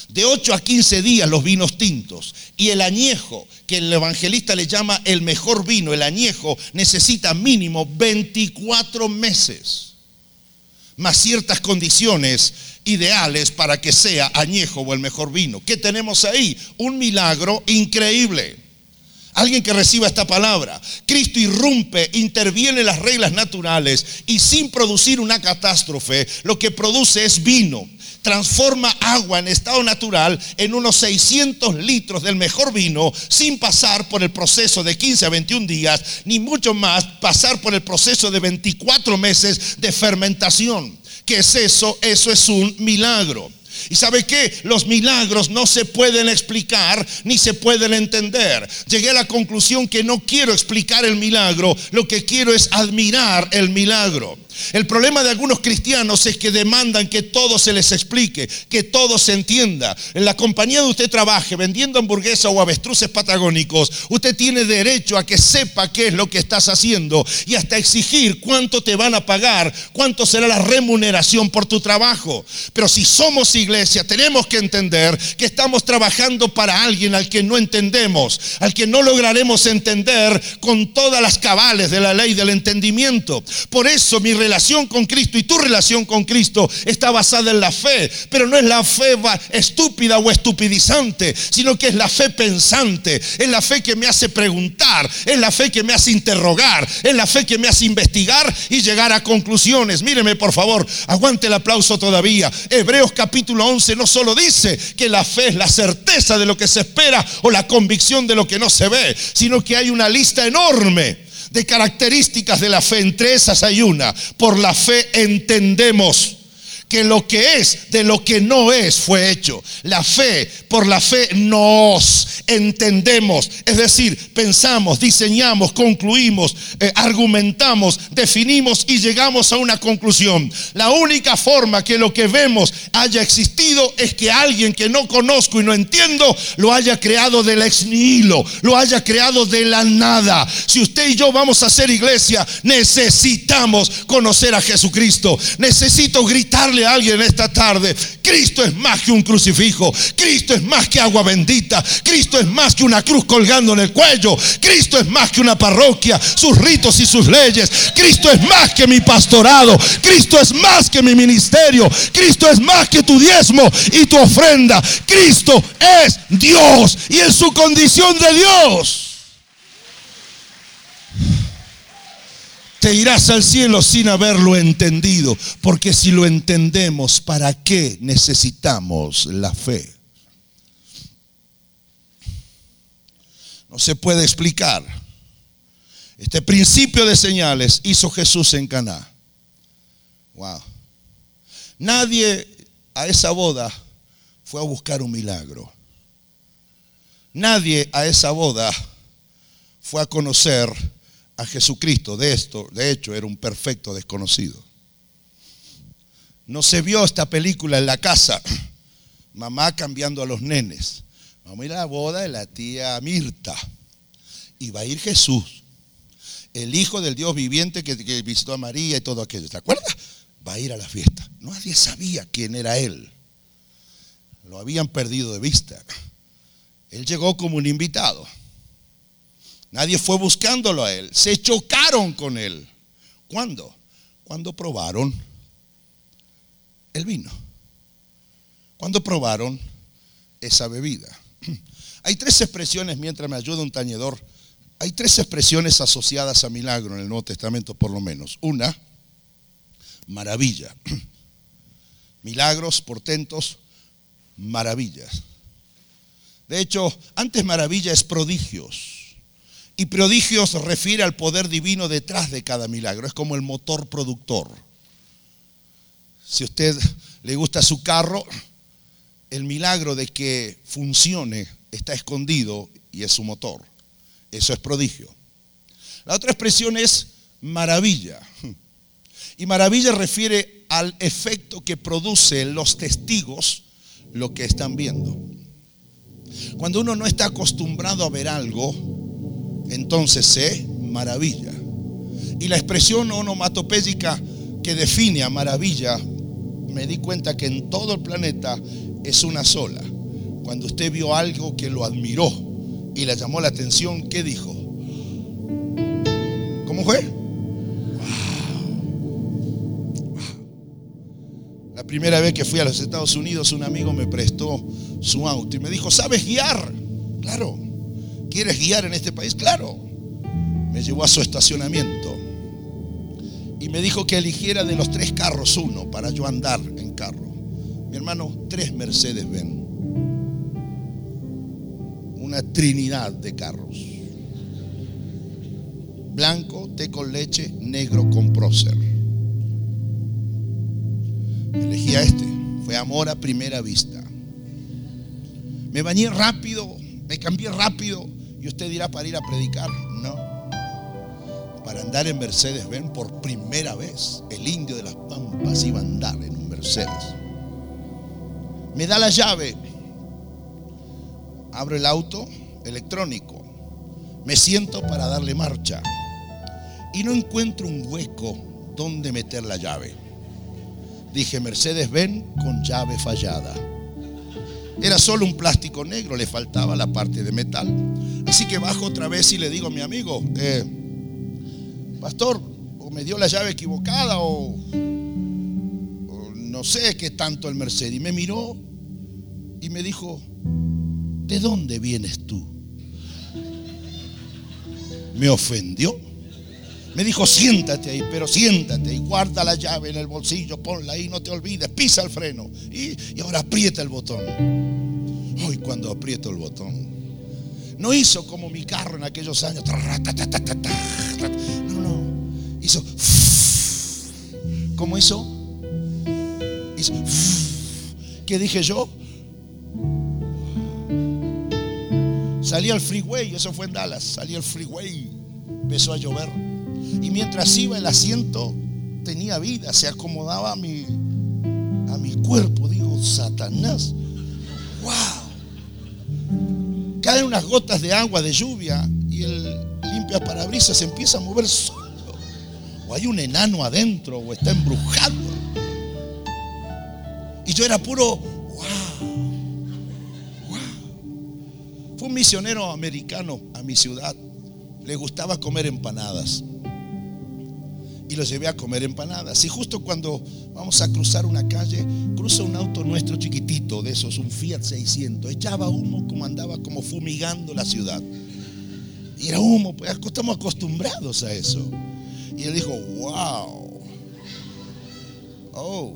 de 8 a 15 días los vinos tintos. Y el añejo, que el evangelista le llama el mejor vino, el añejo, necesita mínimo 24 meses, más ciertas condiciones ideales para que sea añejo o el mejor vino. ¿Qué tenemos ahí? Un milagro increíble. Alguien que reciba esta palabra. Cristo irrumpe, interviene en las reglas naturales y sin producir una catástrofe, lo que produce es vino transforma agua en estado natural en unos 600 litros del mejor vino sin pasar por el proceso de 15 a 21 días, ni mucho más pasar por el proceso de 24 meses de fermentación. ¿Qué es eso? Eso es un milagro. ¿Y sabe qué? Los milagros no se pueden explicar ni se pueden entender. Llegué a la conclusión que no quiero explicar el milagro, lo que quiero es admirar el milagro. El problema de algunos cristianos es que demandan que todo se les explique, que todo se entienda. En la compañía de usted trabaje vendiendo hamburguesas o avestruces patagónicos, usted tiene derecho a que sepa qué es lo que estás haciendo y hasta exigir cuánto te van a pagar, cuánto será la remuneración por tu trabajo. Pero si somos iglesia, tenemos que entender que estamos trabajando para alguien al que no entendemos, al que no lograremos entender con todas las cabales de la ley del entendimiento. Por eso mi relación con Cristo y tu relación con Cristo está basada en la fe, pero no es la fe estúpida o estupidizante, sino que es la fe pensante, es la fe que me hace preguntar, es la fe que me hace interrogar, es la fe que me hace investigar y llegar a conclusiones. Míreme por favor, aguante el aplauso todavía. Hebreos capítulo 11 no solo dice que la fe es la certeza de lo que se espera o la convicción de lo que no se ve, sino que hay una lista enorme de características de la fe. Entre esas hay una. Por la fe entendemos que lo que es de lo que no es fue hecho. La fe, por la fe nos entendemos, es decir, pensamos, diseñamos, concluimos, eh, argumentamos, definimos y llegamos a una conclusión. La única forma que lo que vemos haya existido es que alguien que no conozco y no entiendo lo haya creado del ex nihilo, lo haya creado de la nada. Si usted y yo vamos a hacer iglesia, necesitamos conocer a Jesucristo. Necesito gritarle alguien esta tarde, Cristo es más que un crucifijo, Cristo es más que agua bendita, Cristo es más que una cruz colgando en el cuello, Cristo es más que una parroquia, sus ritos y sus leyes, Cristo es más que mi pastorado, Cristo es más que mi ministerio, Cristo es más que tu diezmo y tu ofrenda, Cristo es Dios y en su condición de Dios. Te irás al cielo sin haberlo entendido. Porque si lo entendemos, ¿para qué necesitamos la fe? No se puede explicar. Este principio de señales hizo Jesús en Caná. Wow. Nadie a esa boda fue a buscar un milagro. Nadie a esa boda fue a conocer a Jesucristo. De esto, de hecho, era un perfecto desconocido. No se vio esta película en la casa [CLEARS THROAT] mamá cambiando a los nenes. Vamos a ir a la boda de la tía Mirta. Y va a ir Jesús, el Hijo del Dios viviente que, que visitó a María y todo aquello. ¿Te acuerdas? Va a ir a la fiesta. Nadie sabía quién era él. Lo habían perdido de vista. Él llegó como un invitado. Nadie fue buscándolo a él. Se chocaron con él. ¿Cuándo? Cuando probaron el vino. Cuando probaron esa bebida. [CLEARS THROAT] Hay tres expresiones, mientras me ayuda un tañedor, hay tres expresiones asociadas a milagro en el Nuevo Testamento por lo menos. Una, maravilla. [CLEARS THROAT] Milagros, portentos, maravillas. De hecho, antes maravilla es prodigios. Y prodigios refiere al poder divino detrás de cada milagro. Es como el motor productor. Si a usted le gusta su carro, el milagro de que funcione está escondido y es su motor. Eso es prodigio. La otra expresión es maravilla. Y maravilla refiere al efecto que produce los testigos lo que están viendo. Cuando uno no está acostumbrado a ver algo, entonces se maravilla. Y la expresión onomatopédica que define a maravilla, me di cuenta que en todo el planeta es una sola. Cuando usted vio algo que lo admiró y le llamó la atención, ¿qué dijo? ¿Cómo fue? La primera vez que fui a los Estados Unidos, un amigo me prestó su auto y me dijo, ¿sabes guiar? Claro. ¿Quieres guiar en este país? Claro. Me llevó a su estacionamiento y me dijo que eligiera de los tres carros uno para yo andar en carro. Mi hermano, tres Mercedes ven. Una trinidad de carros. Blanco, té con leche, negro con prócer. Elegí a este. Fue amor a primera vista. Me bañé rápido, me cambié rápido. Y usted dirá para ir a predicar. No. Para andar en Mercedes ven por primera vez. El indio de las pampas iba a andar en un Mercedes. Me da la llave. Abro el auto electrónico. Me siento para darle marcha. Y no encuentro un hueco donde meter la llave. Dije, Mercedes ven con llave fallada. Era solo un plástico negro, le faltaba la parte de metal. Así que bajo otra vez y le digo a mi amigo, eh, pastor, o me dio la llave equivocada o, no sé qué tanto el Mercedes. Y me miró y me dijo, ¿de dónde vienes tú? Me ofendió. Me dijo, siéntate ahí, pero siéntate y guarda la llave en el bolsillo, ponla ahí, no te olvides, pisa el freno y, y ahora aprieta el botón. Hoy cuando aprieto el botón, no hizo como mi carro en aquellos años. No, no, hizo. ¿Cómo hizo? Hizo. ¿Qué dije yo? Salí al freeway, eso fue en Dallas. Salí al freeway, empezó a llover. Y mientras iba el asiento tenía vida, se acomodaba a mi, a mi cuerpo. Digo, Satanás, wow. Caen unas gotas de agua, de lluvia, y el limpia parabrisas se empieza a mover solo. O hay un enano adentro, o está embrujado. Y yo era puro, wow, wow. Fue un misionero americano a mi ciudad. Le gustaba comer empanadas y lo llevé a comer empanadas. Y justo cuando vamos a cruzar una calle, cruza un auto nuestro chiquitito, de esos, un Fiat 600. Echaba humo como andaba como fumigando la ciudad. Y era humo, pues estamos acostumbrados a eso. Y él dijo, wow. Oh,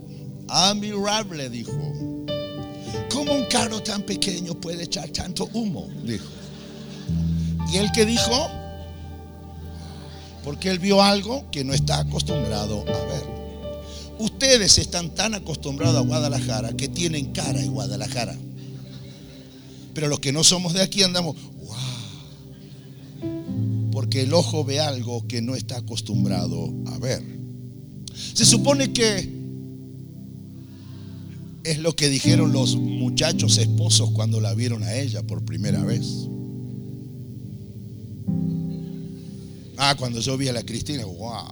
admirable, dijo. ¿Cómo un carro tan pequeño puede echar tanto humo? Dijo. Y él que dijo, porque él vio algo que no está acostumbrado a ver. Ustedes están tan acostumbrados a Guadalajara que tienen cara en Guadalajara. Pero los que no somos de aquí andamos, wow. Porque el ojo ve algo que no está acostumbrado a ver. Se supone que
Es lo que dijeron los muchachos esposos cuando la vieron a ella por primera vez. Ah, cuando yo vi a la Cristina, wow.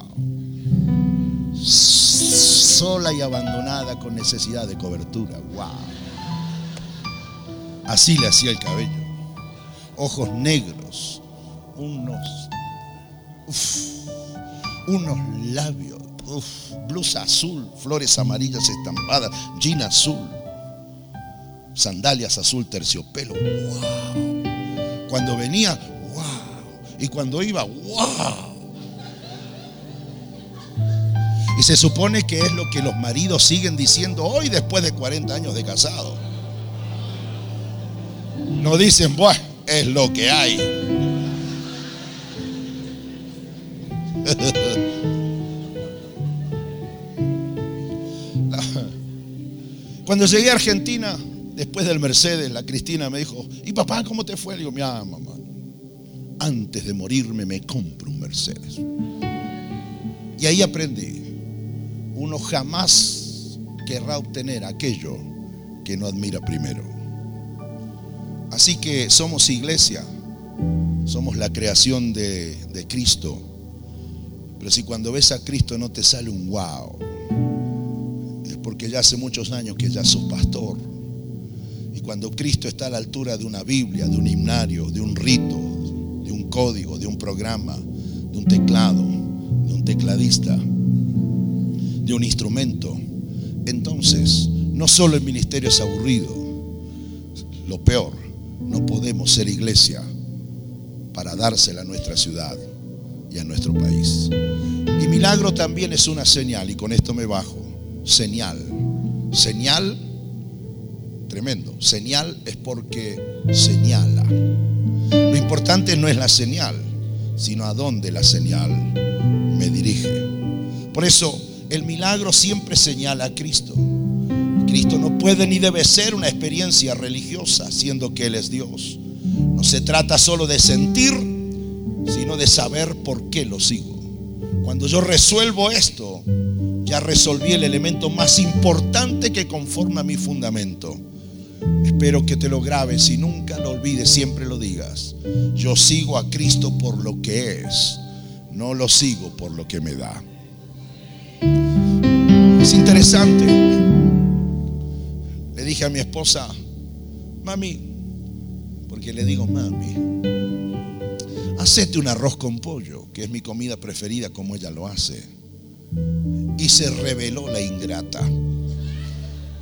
Sola y abandonada con necesidad de cobertura, wow. Así le hacía el cabello. Ojos negros, unos, unos labios, blusa azul, flores amarillas estampadas, jean azul, sandalias azul terciopelo, wow. Cuando venía, y cuando iba, wow. Y se supone que es lo que los maridos siguen diciendo hoy después de 40 años de casado. No dicen, bueno, es lo que hay. [LAUGHS] Cuando llegué a Argentina, después del Mercedes, la Cristina me dijo, ¿y papá cómo te fue? Le digo, mira, mamá, antes de morirme me compro un Mercedes. Y ahí aprendí, uno jamás querrá obtener aquello que no admira primero. Así que somos iglesia, somos la creación de, Cristo. Pero si cuando ves a Cristo no te sale un wow, es porque ya hace muchos años que ya sos pastor. Y cuando Cristo está a la altura de una Biblia, de un himnario, de un rito, de un código, de un programa, de un teclado, de un tecladista, de un instrumento, entonces no solo el ministerio es aburrido, lo peor, no podemos ser iglesia para dársela a nuestra ciudad y a nuestro país. Y milagro también es una señal, y con esto me bajo, señal. Señal, tremendo, señal es porque señala. Lo importante no es la señal, sino a dónde la señal me dirige. Por eso el milagro siempre señala a Cristo. Cristo no puede ni debe ser una experiencia religiosa, siendo que Él es Dios. No se trata solo de sentir, sino de saber por qué lo sigo. Cuando yo resuelvo esto, ya resolví el elemento más importante que conforma mi fundamento Espero que te lo grabes y nunca lo olvides, siempre lo digas. Yo sigo a Cristo por lo que es, no lo sigo por lo que me da. Es interesante. Le dije a mi esposa, mami, porque le digo mami, hacete un arroz con pollo, que es mi comida preferida como ella lo hace. Y se reveló la ingrata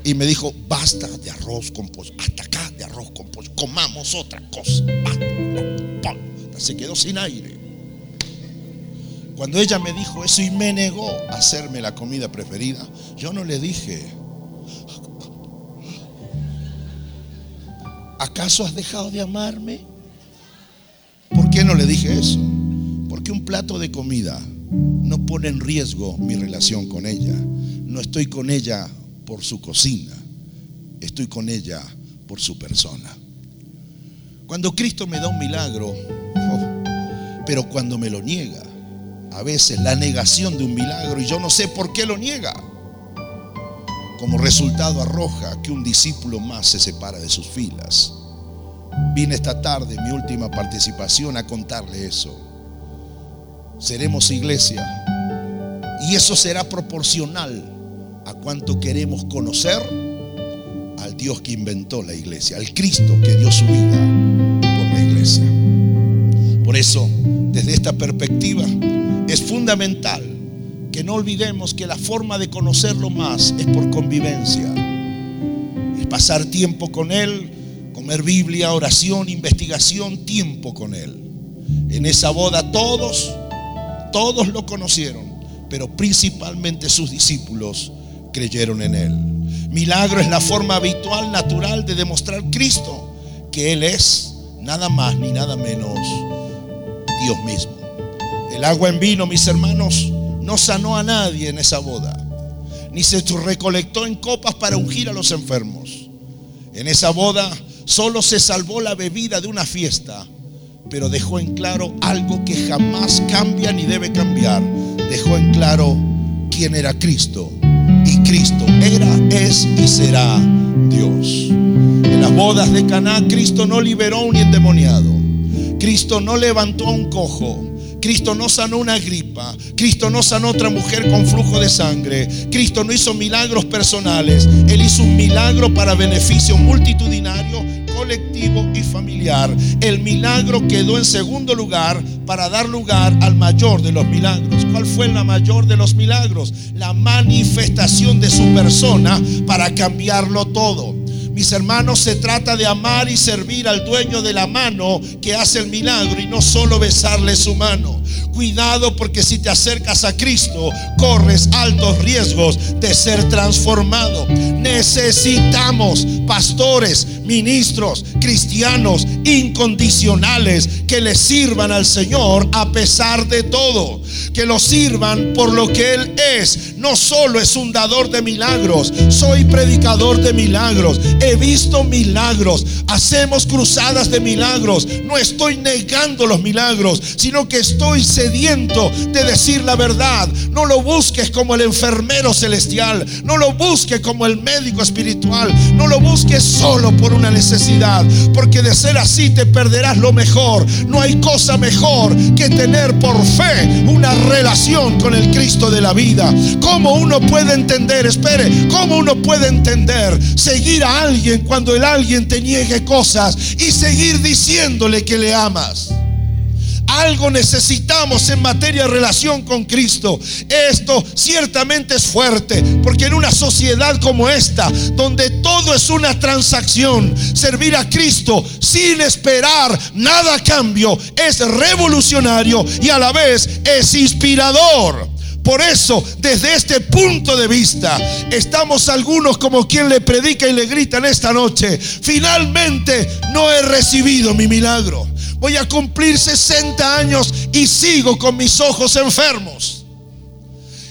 y me dijo, basta de arroz con pollo, hasta acá de arroz con pollo, comamos otra cosa. Se quedó sin aire. Cuando ella me dijo eso y me negó a hacerme la comida preferida, yo no le dije, ¿acaso has dejado de amarme? ¿Por qué no le dije eso? Porque un plato de comida no pone en riesgo mi relación con ella. No estoy con ella por su cocina, estoy con ella por su persona. Cuando Cristo me da un milagro, oh, pero cuando me lo niega, a veces la negación de un milagro y yo no sé por qué lo niega, como resultado arroja que un discípulo más se separa de sus filas. Vine esta tarde, mi última participación, a contarle eso. Seremos iglesia y eso será proporcional a cuánto queremos conocer al Dios que inventó la iglesia, al Cristo que dio su vida por la iglesia. Por eso, desde esta perspectiva, es fundamental que no olvidemos que la forma de conocerlo más es por convivencia. Es pasar tiempo con Él, comer Biblia, oración, investigación, tiempo con Él. En esa boda todos, todos lo conocieron, pero principalmente sus discípulos creyeron en Él. Milagro es la forma habitual, natural de demostrar Cristo, que Él es nada más ni nada menos Dios mismo. El agua en vino, mis hermanos, no sanó a nadie en esa boda, ni se recolectó en copas para ungir a los enfermos. En esa boda solo se salvó la bebida de una fiesta, pero dejó en claro algo que jamás cambia ni debe cambiar. Dejó en claro quién era Cristo y Cristo era, es y será Dios. En las bodas de Caná, Cristo no liberó a un endemoniado. Cristo no levantó a un cojo. Cristo no sanó una gripa. Cristo no sanó otra mujer con flujo de sangre. Cristo no hizo milagros personales. Él hizo un milagro para beneficio multitudinario, y familiar. El milagro quedó en segundo lugar para dar lugar al mayor de los milagros. ¿Cuál fue la mayor de los milagros? La manifestación de su persona para cambiarlo todo. Mis hermanos, se trata de amar y servir al dueño de la mano que hace el milagro y no solo besarle su mano. Cuidado porque si te acercas a Cristo, corres altos riesgos de ser transformado. Necesitamos pastores, ministros, cristianos incondicionales que le sirvan al Señor a pesar de todo. Que lo sirvan por lo que Él es. No solo es un dador de milagros, soy predicador de milagros. He visto milagros. Hacemos cruzadas de milagros. No estoy negando los milagros, sino que estoy sediento de decir la verdad. No lo busques como el enfermero celestial. No lo busques como el médico espiritual. No lo busques solo por una necesidad. Porque de ser así te perderás lo mejor. No hay cosa mejor que tener por fe una relación con el Cristo de la vida. ¿Cómo uno puede entender? Espere, ¿cómo uno puede entender seguir a alguien cuando el alguien te niegue cosas y seguir diciéndole que le amas? Algo necesitamos en materia de relación con Cristo. Esto ciertamente es fuerte, porque en una sociedad como esta, donde todo es una transacción, servir a Cristo sin esperar nada a cambio es revolucionario y a la vez es inspirador. Por eso, desde este punto de vista, estamos algunos como quien le predica y le grita en esta noche, finalmente no he recibido mi milagro. Voy a cumplir 60 años y sigo con mis ojos enfermos.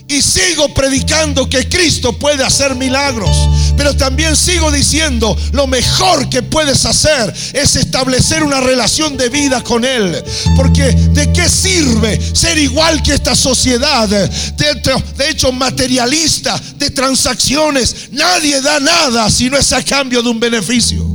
Y sigo predicando que Cristo puede hacer milagros. Pero también sigo diciendo, lo mejor que puedes hacer es establecer una relación de vida con Él. Porque ¿de qué sirve ser igual que esta sociedad? De hecho, materialista, de transacciones. Nadie da nada si no es a cambio de un beneficio.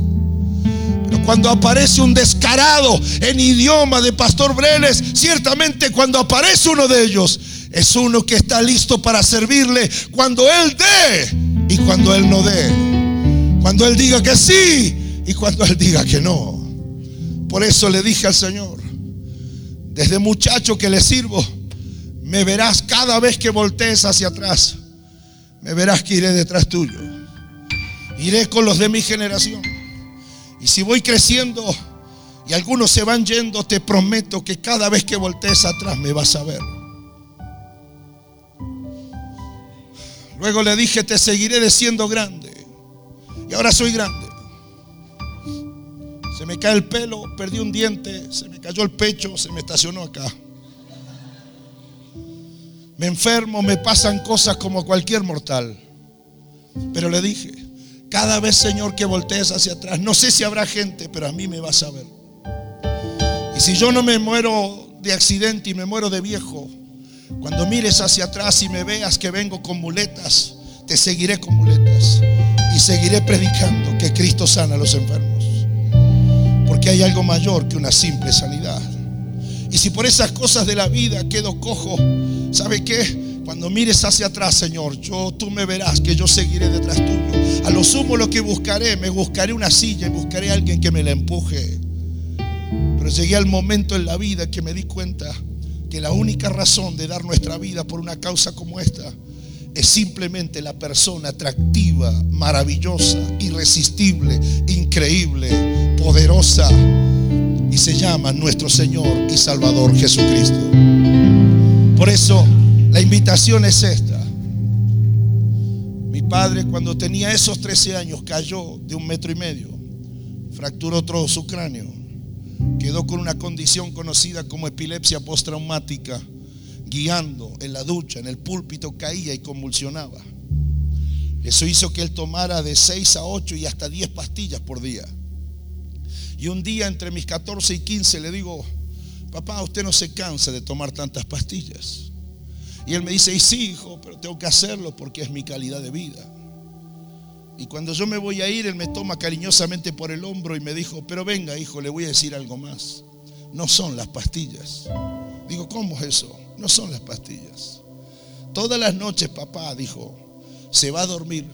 Cuando aparece un descarado en idioma de Pastor Brenes, ciertamente cuando aparece uno de ellos, es uno que está listo para servirle cuando Él dé y cuando Él no dé. Cuando Él diga que sí y cuando Él diga que no. Por eso le dije al Señor, desde muchacho que le sirvo, me verás cada vez que voltees hacia atrás. Me verás que iré detrás tuyo. Iré con los de mi generación. Y si voy creciendo y algunos se van yendo, te prometo que cada vez que voltees atrás me vas a ver. Luego le dije, te seguiré siendo grande. Y ahora soy grande. Se me cae el pelo, perdí un diente, se me cayó el pecho, se me estacionó acá. Me enfermo, me pasan cosas como cualquier mortal. Pero le dije, cada vez, Señor, que voltees hacia atrás, no sé si habrá gente, pero a mí me vas a ver. Y si yo no me muero de accidente y me muero de viejo, cuando mires hacia atrás y me veas que vengo con muletas, te seguiré con muletas y seguiré predicando que Cristo sana a los enfermos. Porque hay algo mayor que una simple sanidad. Y si por esas cosas de la vida quedo cojo, ¿sabe qué? Cuando mires hacia atrás, Señor, yo tú me verás que yo seguiré detrás tuyo. A lo sumo lo que buscaré, me buscaré una silla y buscaré a alguien que me la empuje. Pero llegué al momento en la vida que me di cuenta que la única razón de dar nuestra vida por una causa como esta es simplemente la persona atractiva, maravillosa, irresistible, increíble, poderosa y se llama nuestro Señor y Salvador Jesucristo. Por eso la invitación es esta. Mi padre cuando tenía esos 13 años cayó de un metro y medio, fracturó todo su cráneo, quedó con una condición conocida como epilepsia postraumática, guiando en la ducha, en el púlpito, caía y convulsionaba. Eso hizo que él tomara de 6 a 8 y hasta 10 pastillas por día. Y un día entre mis 14 y 15 le digo, papá, usted no se cansa de tomar tantas pastillas. Y él me dice, y sí, hijo, pero tengo que hacerlo porque es mi calidad de vida. Y cuando yo me voy a ir, él me toma cariñosamente por el hombro y me dijo, pero venga hijo, le voy a decir algo más. No son las pastillas. Digo, ¿cómo es eso? No son las pastillas. Todas las noches papá dijo, se va a dormir.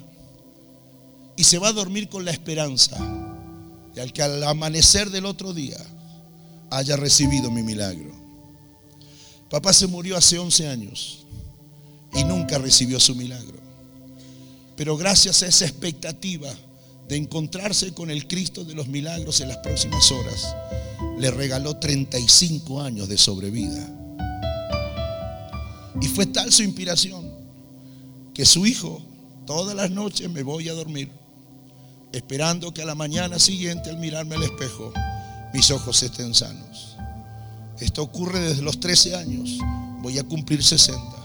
Y se va a dormir con la esperanza de al que al amanecer del otro día haya recibido mi milagro. Papá se murió hace 11 años y nunca recibió su milagro. Pero gracias a esa expectativa de encontrarse con el Cristo de los milagros en las próximas horas, le regaló 35 años de sobrevida. Y fue tal su inspiración que su hijo, todas las noches me voy a dormir, esperando que a la mañana siguiente al mirarme al espejo, mis ojos estén sanos. Esto ocurre desde los 13 años, voy a cumplir 60.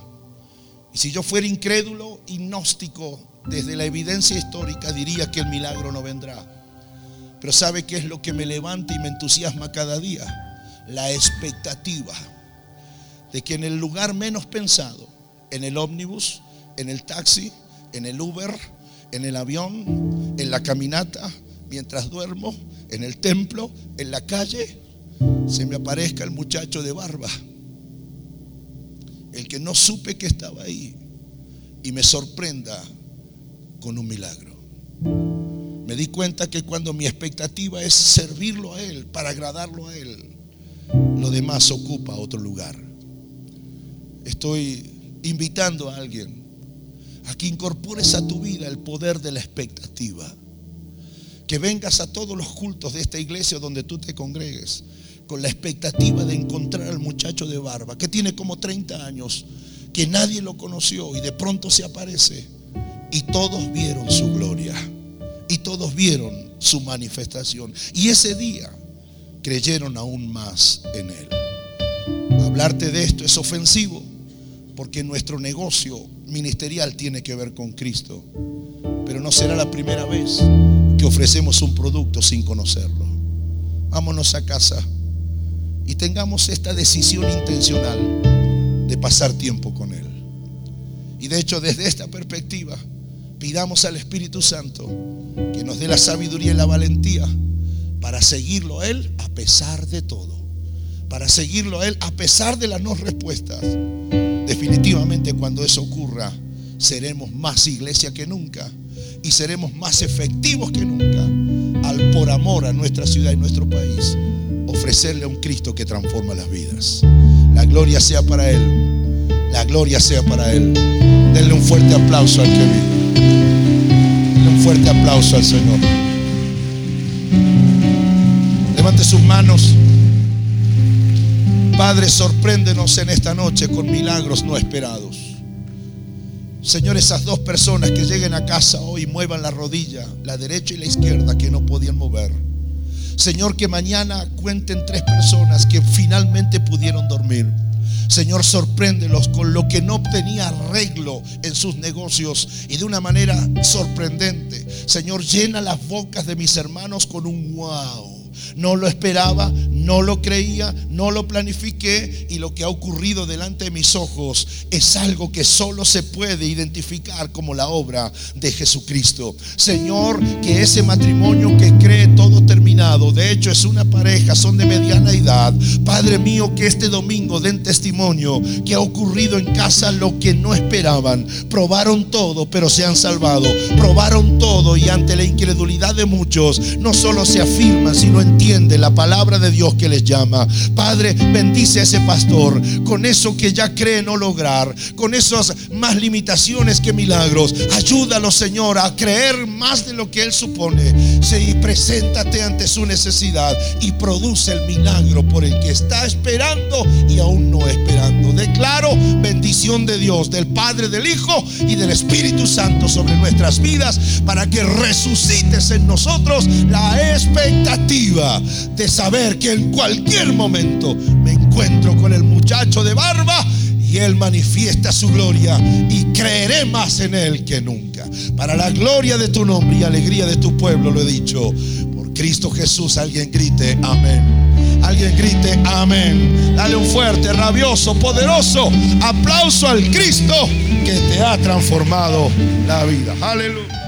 Y si yo fuera incrédulo y gnóstico desde la evidencia histórica, diría que el milagro no vendrá. Pero ¿sabe qué es lo que me levanta y me entusiasma cada día? La expectativa de que en el lugar menos pensado, en el ómnibus, en el taxi, en el Uber, en el avión, en la caminata, mientras duermo, en el templo, en la calle, se me aparezca el muchacho de barba, el que no supe que estaba ahí, y me sorprenda con un milagro. Me di cuenta que cuando mi expectativa es servirlo a Él, para agradarlo a Él, lo demás ocupa otro lugar. Estoy invitando a alguien a que incorpores a tu vida el poder de la expectativa. Que vengas a todos los cultos de esta iglesia donde tú te congregues con la expectativa de encontrar al muchacho de barba que tiene como 30 años, que nadie lo conoció y de pronto se aparece y todos vieron su gloria y todos vieron su manifestación. Y ese día creyeron aún más en él. Hablarte de esto es ofensivo porque nuestro negocio ministerial tiene que ver con Cristo. Pero no será la primera vez que ofrecemos un producto sin conocerlo. Vámonos a casa y tengamos esta decisión intencional de pasar tiempo con Él. Y de hecho, desde esta perspectiva, pidamos al Espíritu Santo que nos dé la sabiduría y la valentía para seguirlo a Él a pesar de todo. Para seguirlo a Él a pesar de las no respuestas. Definitivamente cuando eso ocurra, seremos más iglesia que nunca y seremos más efectivos que nunca al por amor a nuestra ciudad y nuestro país ofrecerle a un Cristo que transforma las vidas. La gloria sea para Él. La gloria sea para Él. Denle un fuerte aplauso al que vive. Denle un fuerte aplauso al Señor. Levante sus manos. Padre, sorpréndenos en esta noche con milagros no esperados. Señor, esas dos personas que lleguen a casa hoy muevan la rodilla, la derecha y la izquierda, que no podían mover. Señor, que mañana cuenten tres personas que finalmente pudieron dormir. Señor, sorpréndelos con lo que no tenía arreglo en sus negocios y de una manera sorprendente. Señor, llena las bocas de mis hermanos con un wow. No lo esperaba, no lo creía, no lo planifiqué y lo que ha ocurrido delante de mis ojos es algo que solo se puede identificar como la obra de Jesucristo. Señor, que ese matrimonio que cree todo terminado, de hecho es una pareja, son de mediana edad. Padre mío, que este domingo den testimonio que ha ocurrido en casa lo que no esperaban. Probaron todo, pero se han salvado. Probaron todo y ante la incredulidad de muchos, no solo se afirman, sino entiende la palabra de Dios que les llama. Padre, bendice a ese pastor con eso que ya cree no lograr, con esas más limitaciones que milagros. Ayúdalo, Señor, a creer más de lo que él supone. Sí, preséntate ante su necesidad y produce el milagro por el que está esperando y aún no esperando. Declaro bendición de Dios, del Padre, del Hijo y del Espíritu Santo sobre nuestras vidas para que resucites en nosotros la expectativa de saber que en cualquier momento me encuentro con el muchacho de barba y Él manifiesta su gloria y creeré más en Él que nunca. Para la gloria de tu nombre y alegría de tu pueblo lo he dicho. Por Cristo Jesús alguien grite amén. Alguien grite amén. Dale un fuerte, rabioso, poderoso aplauso al Cristo que te ha transformado la vida. Aleluya.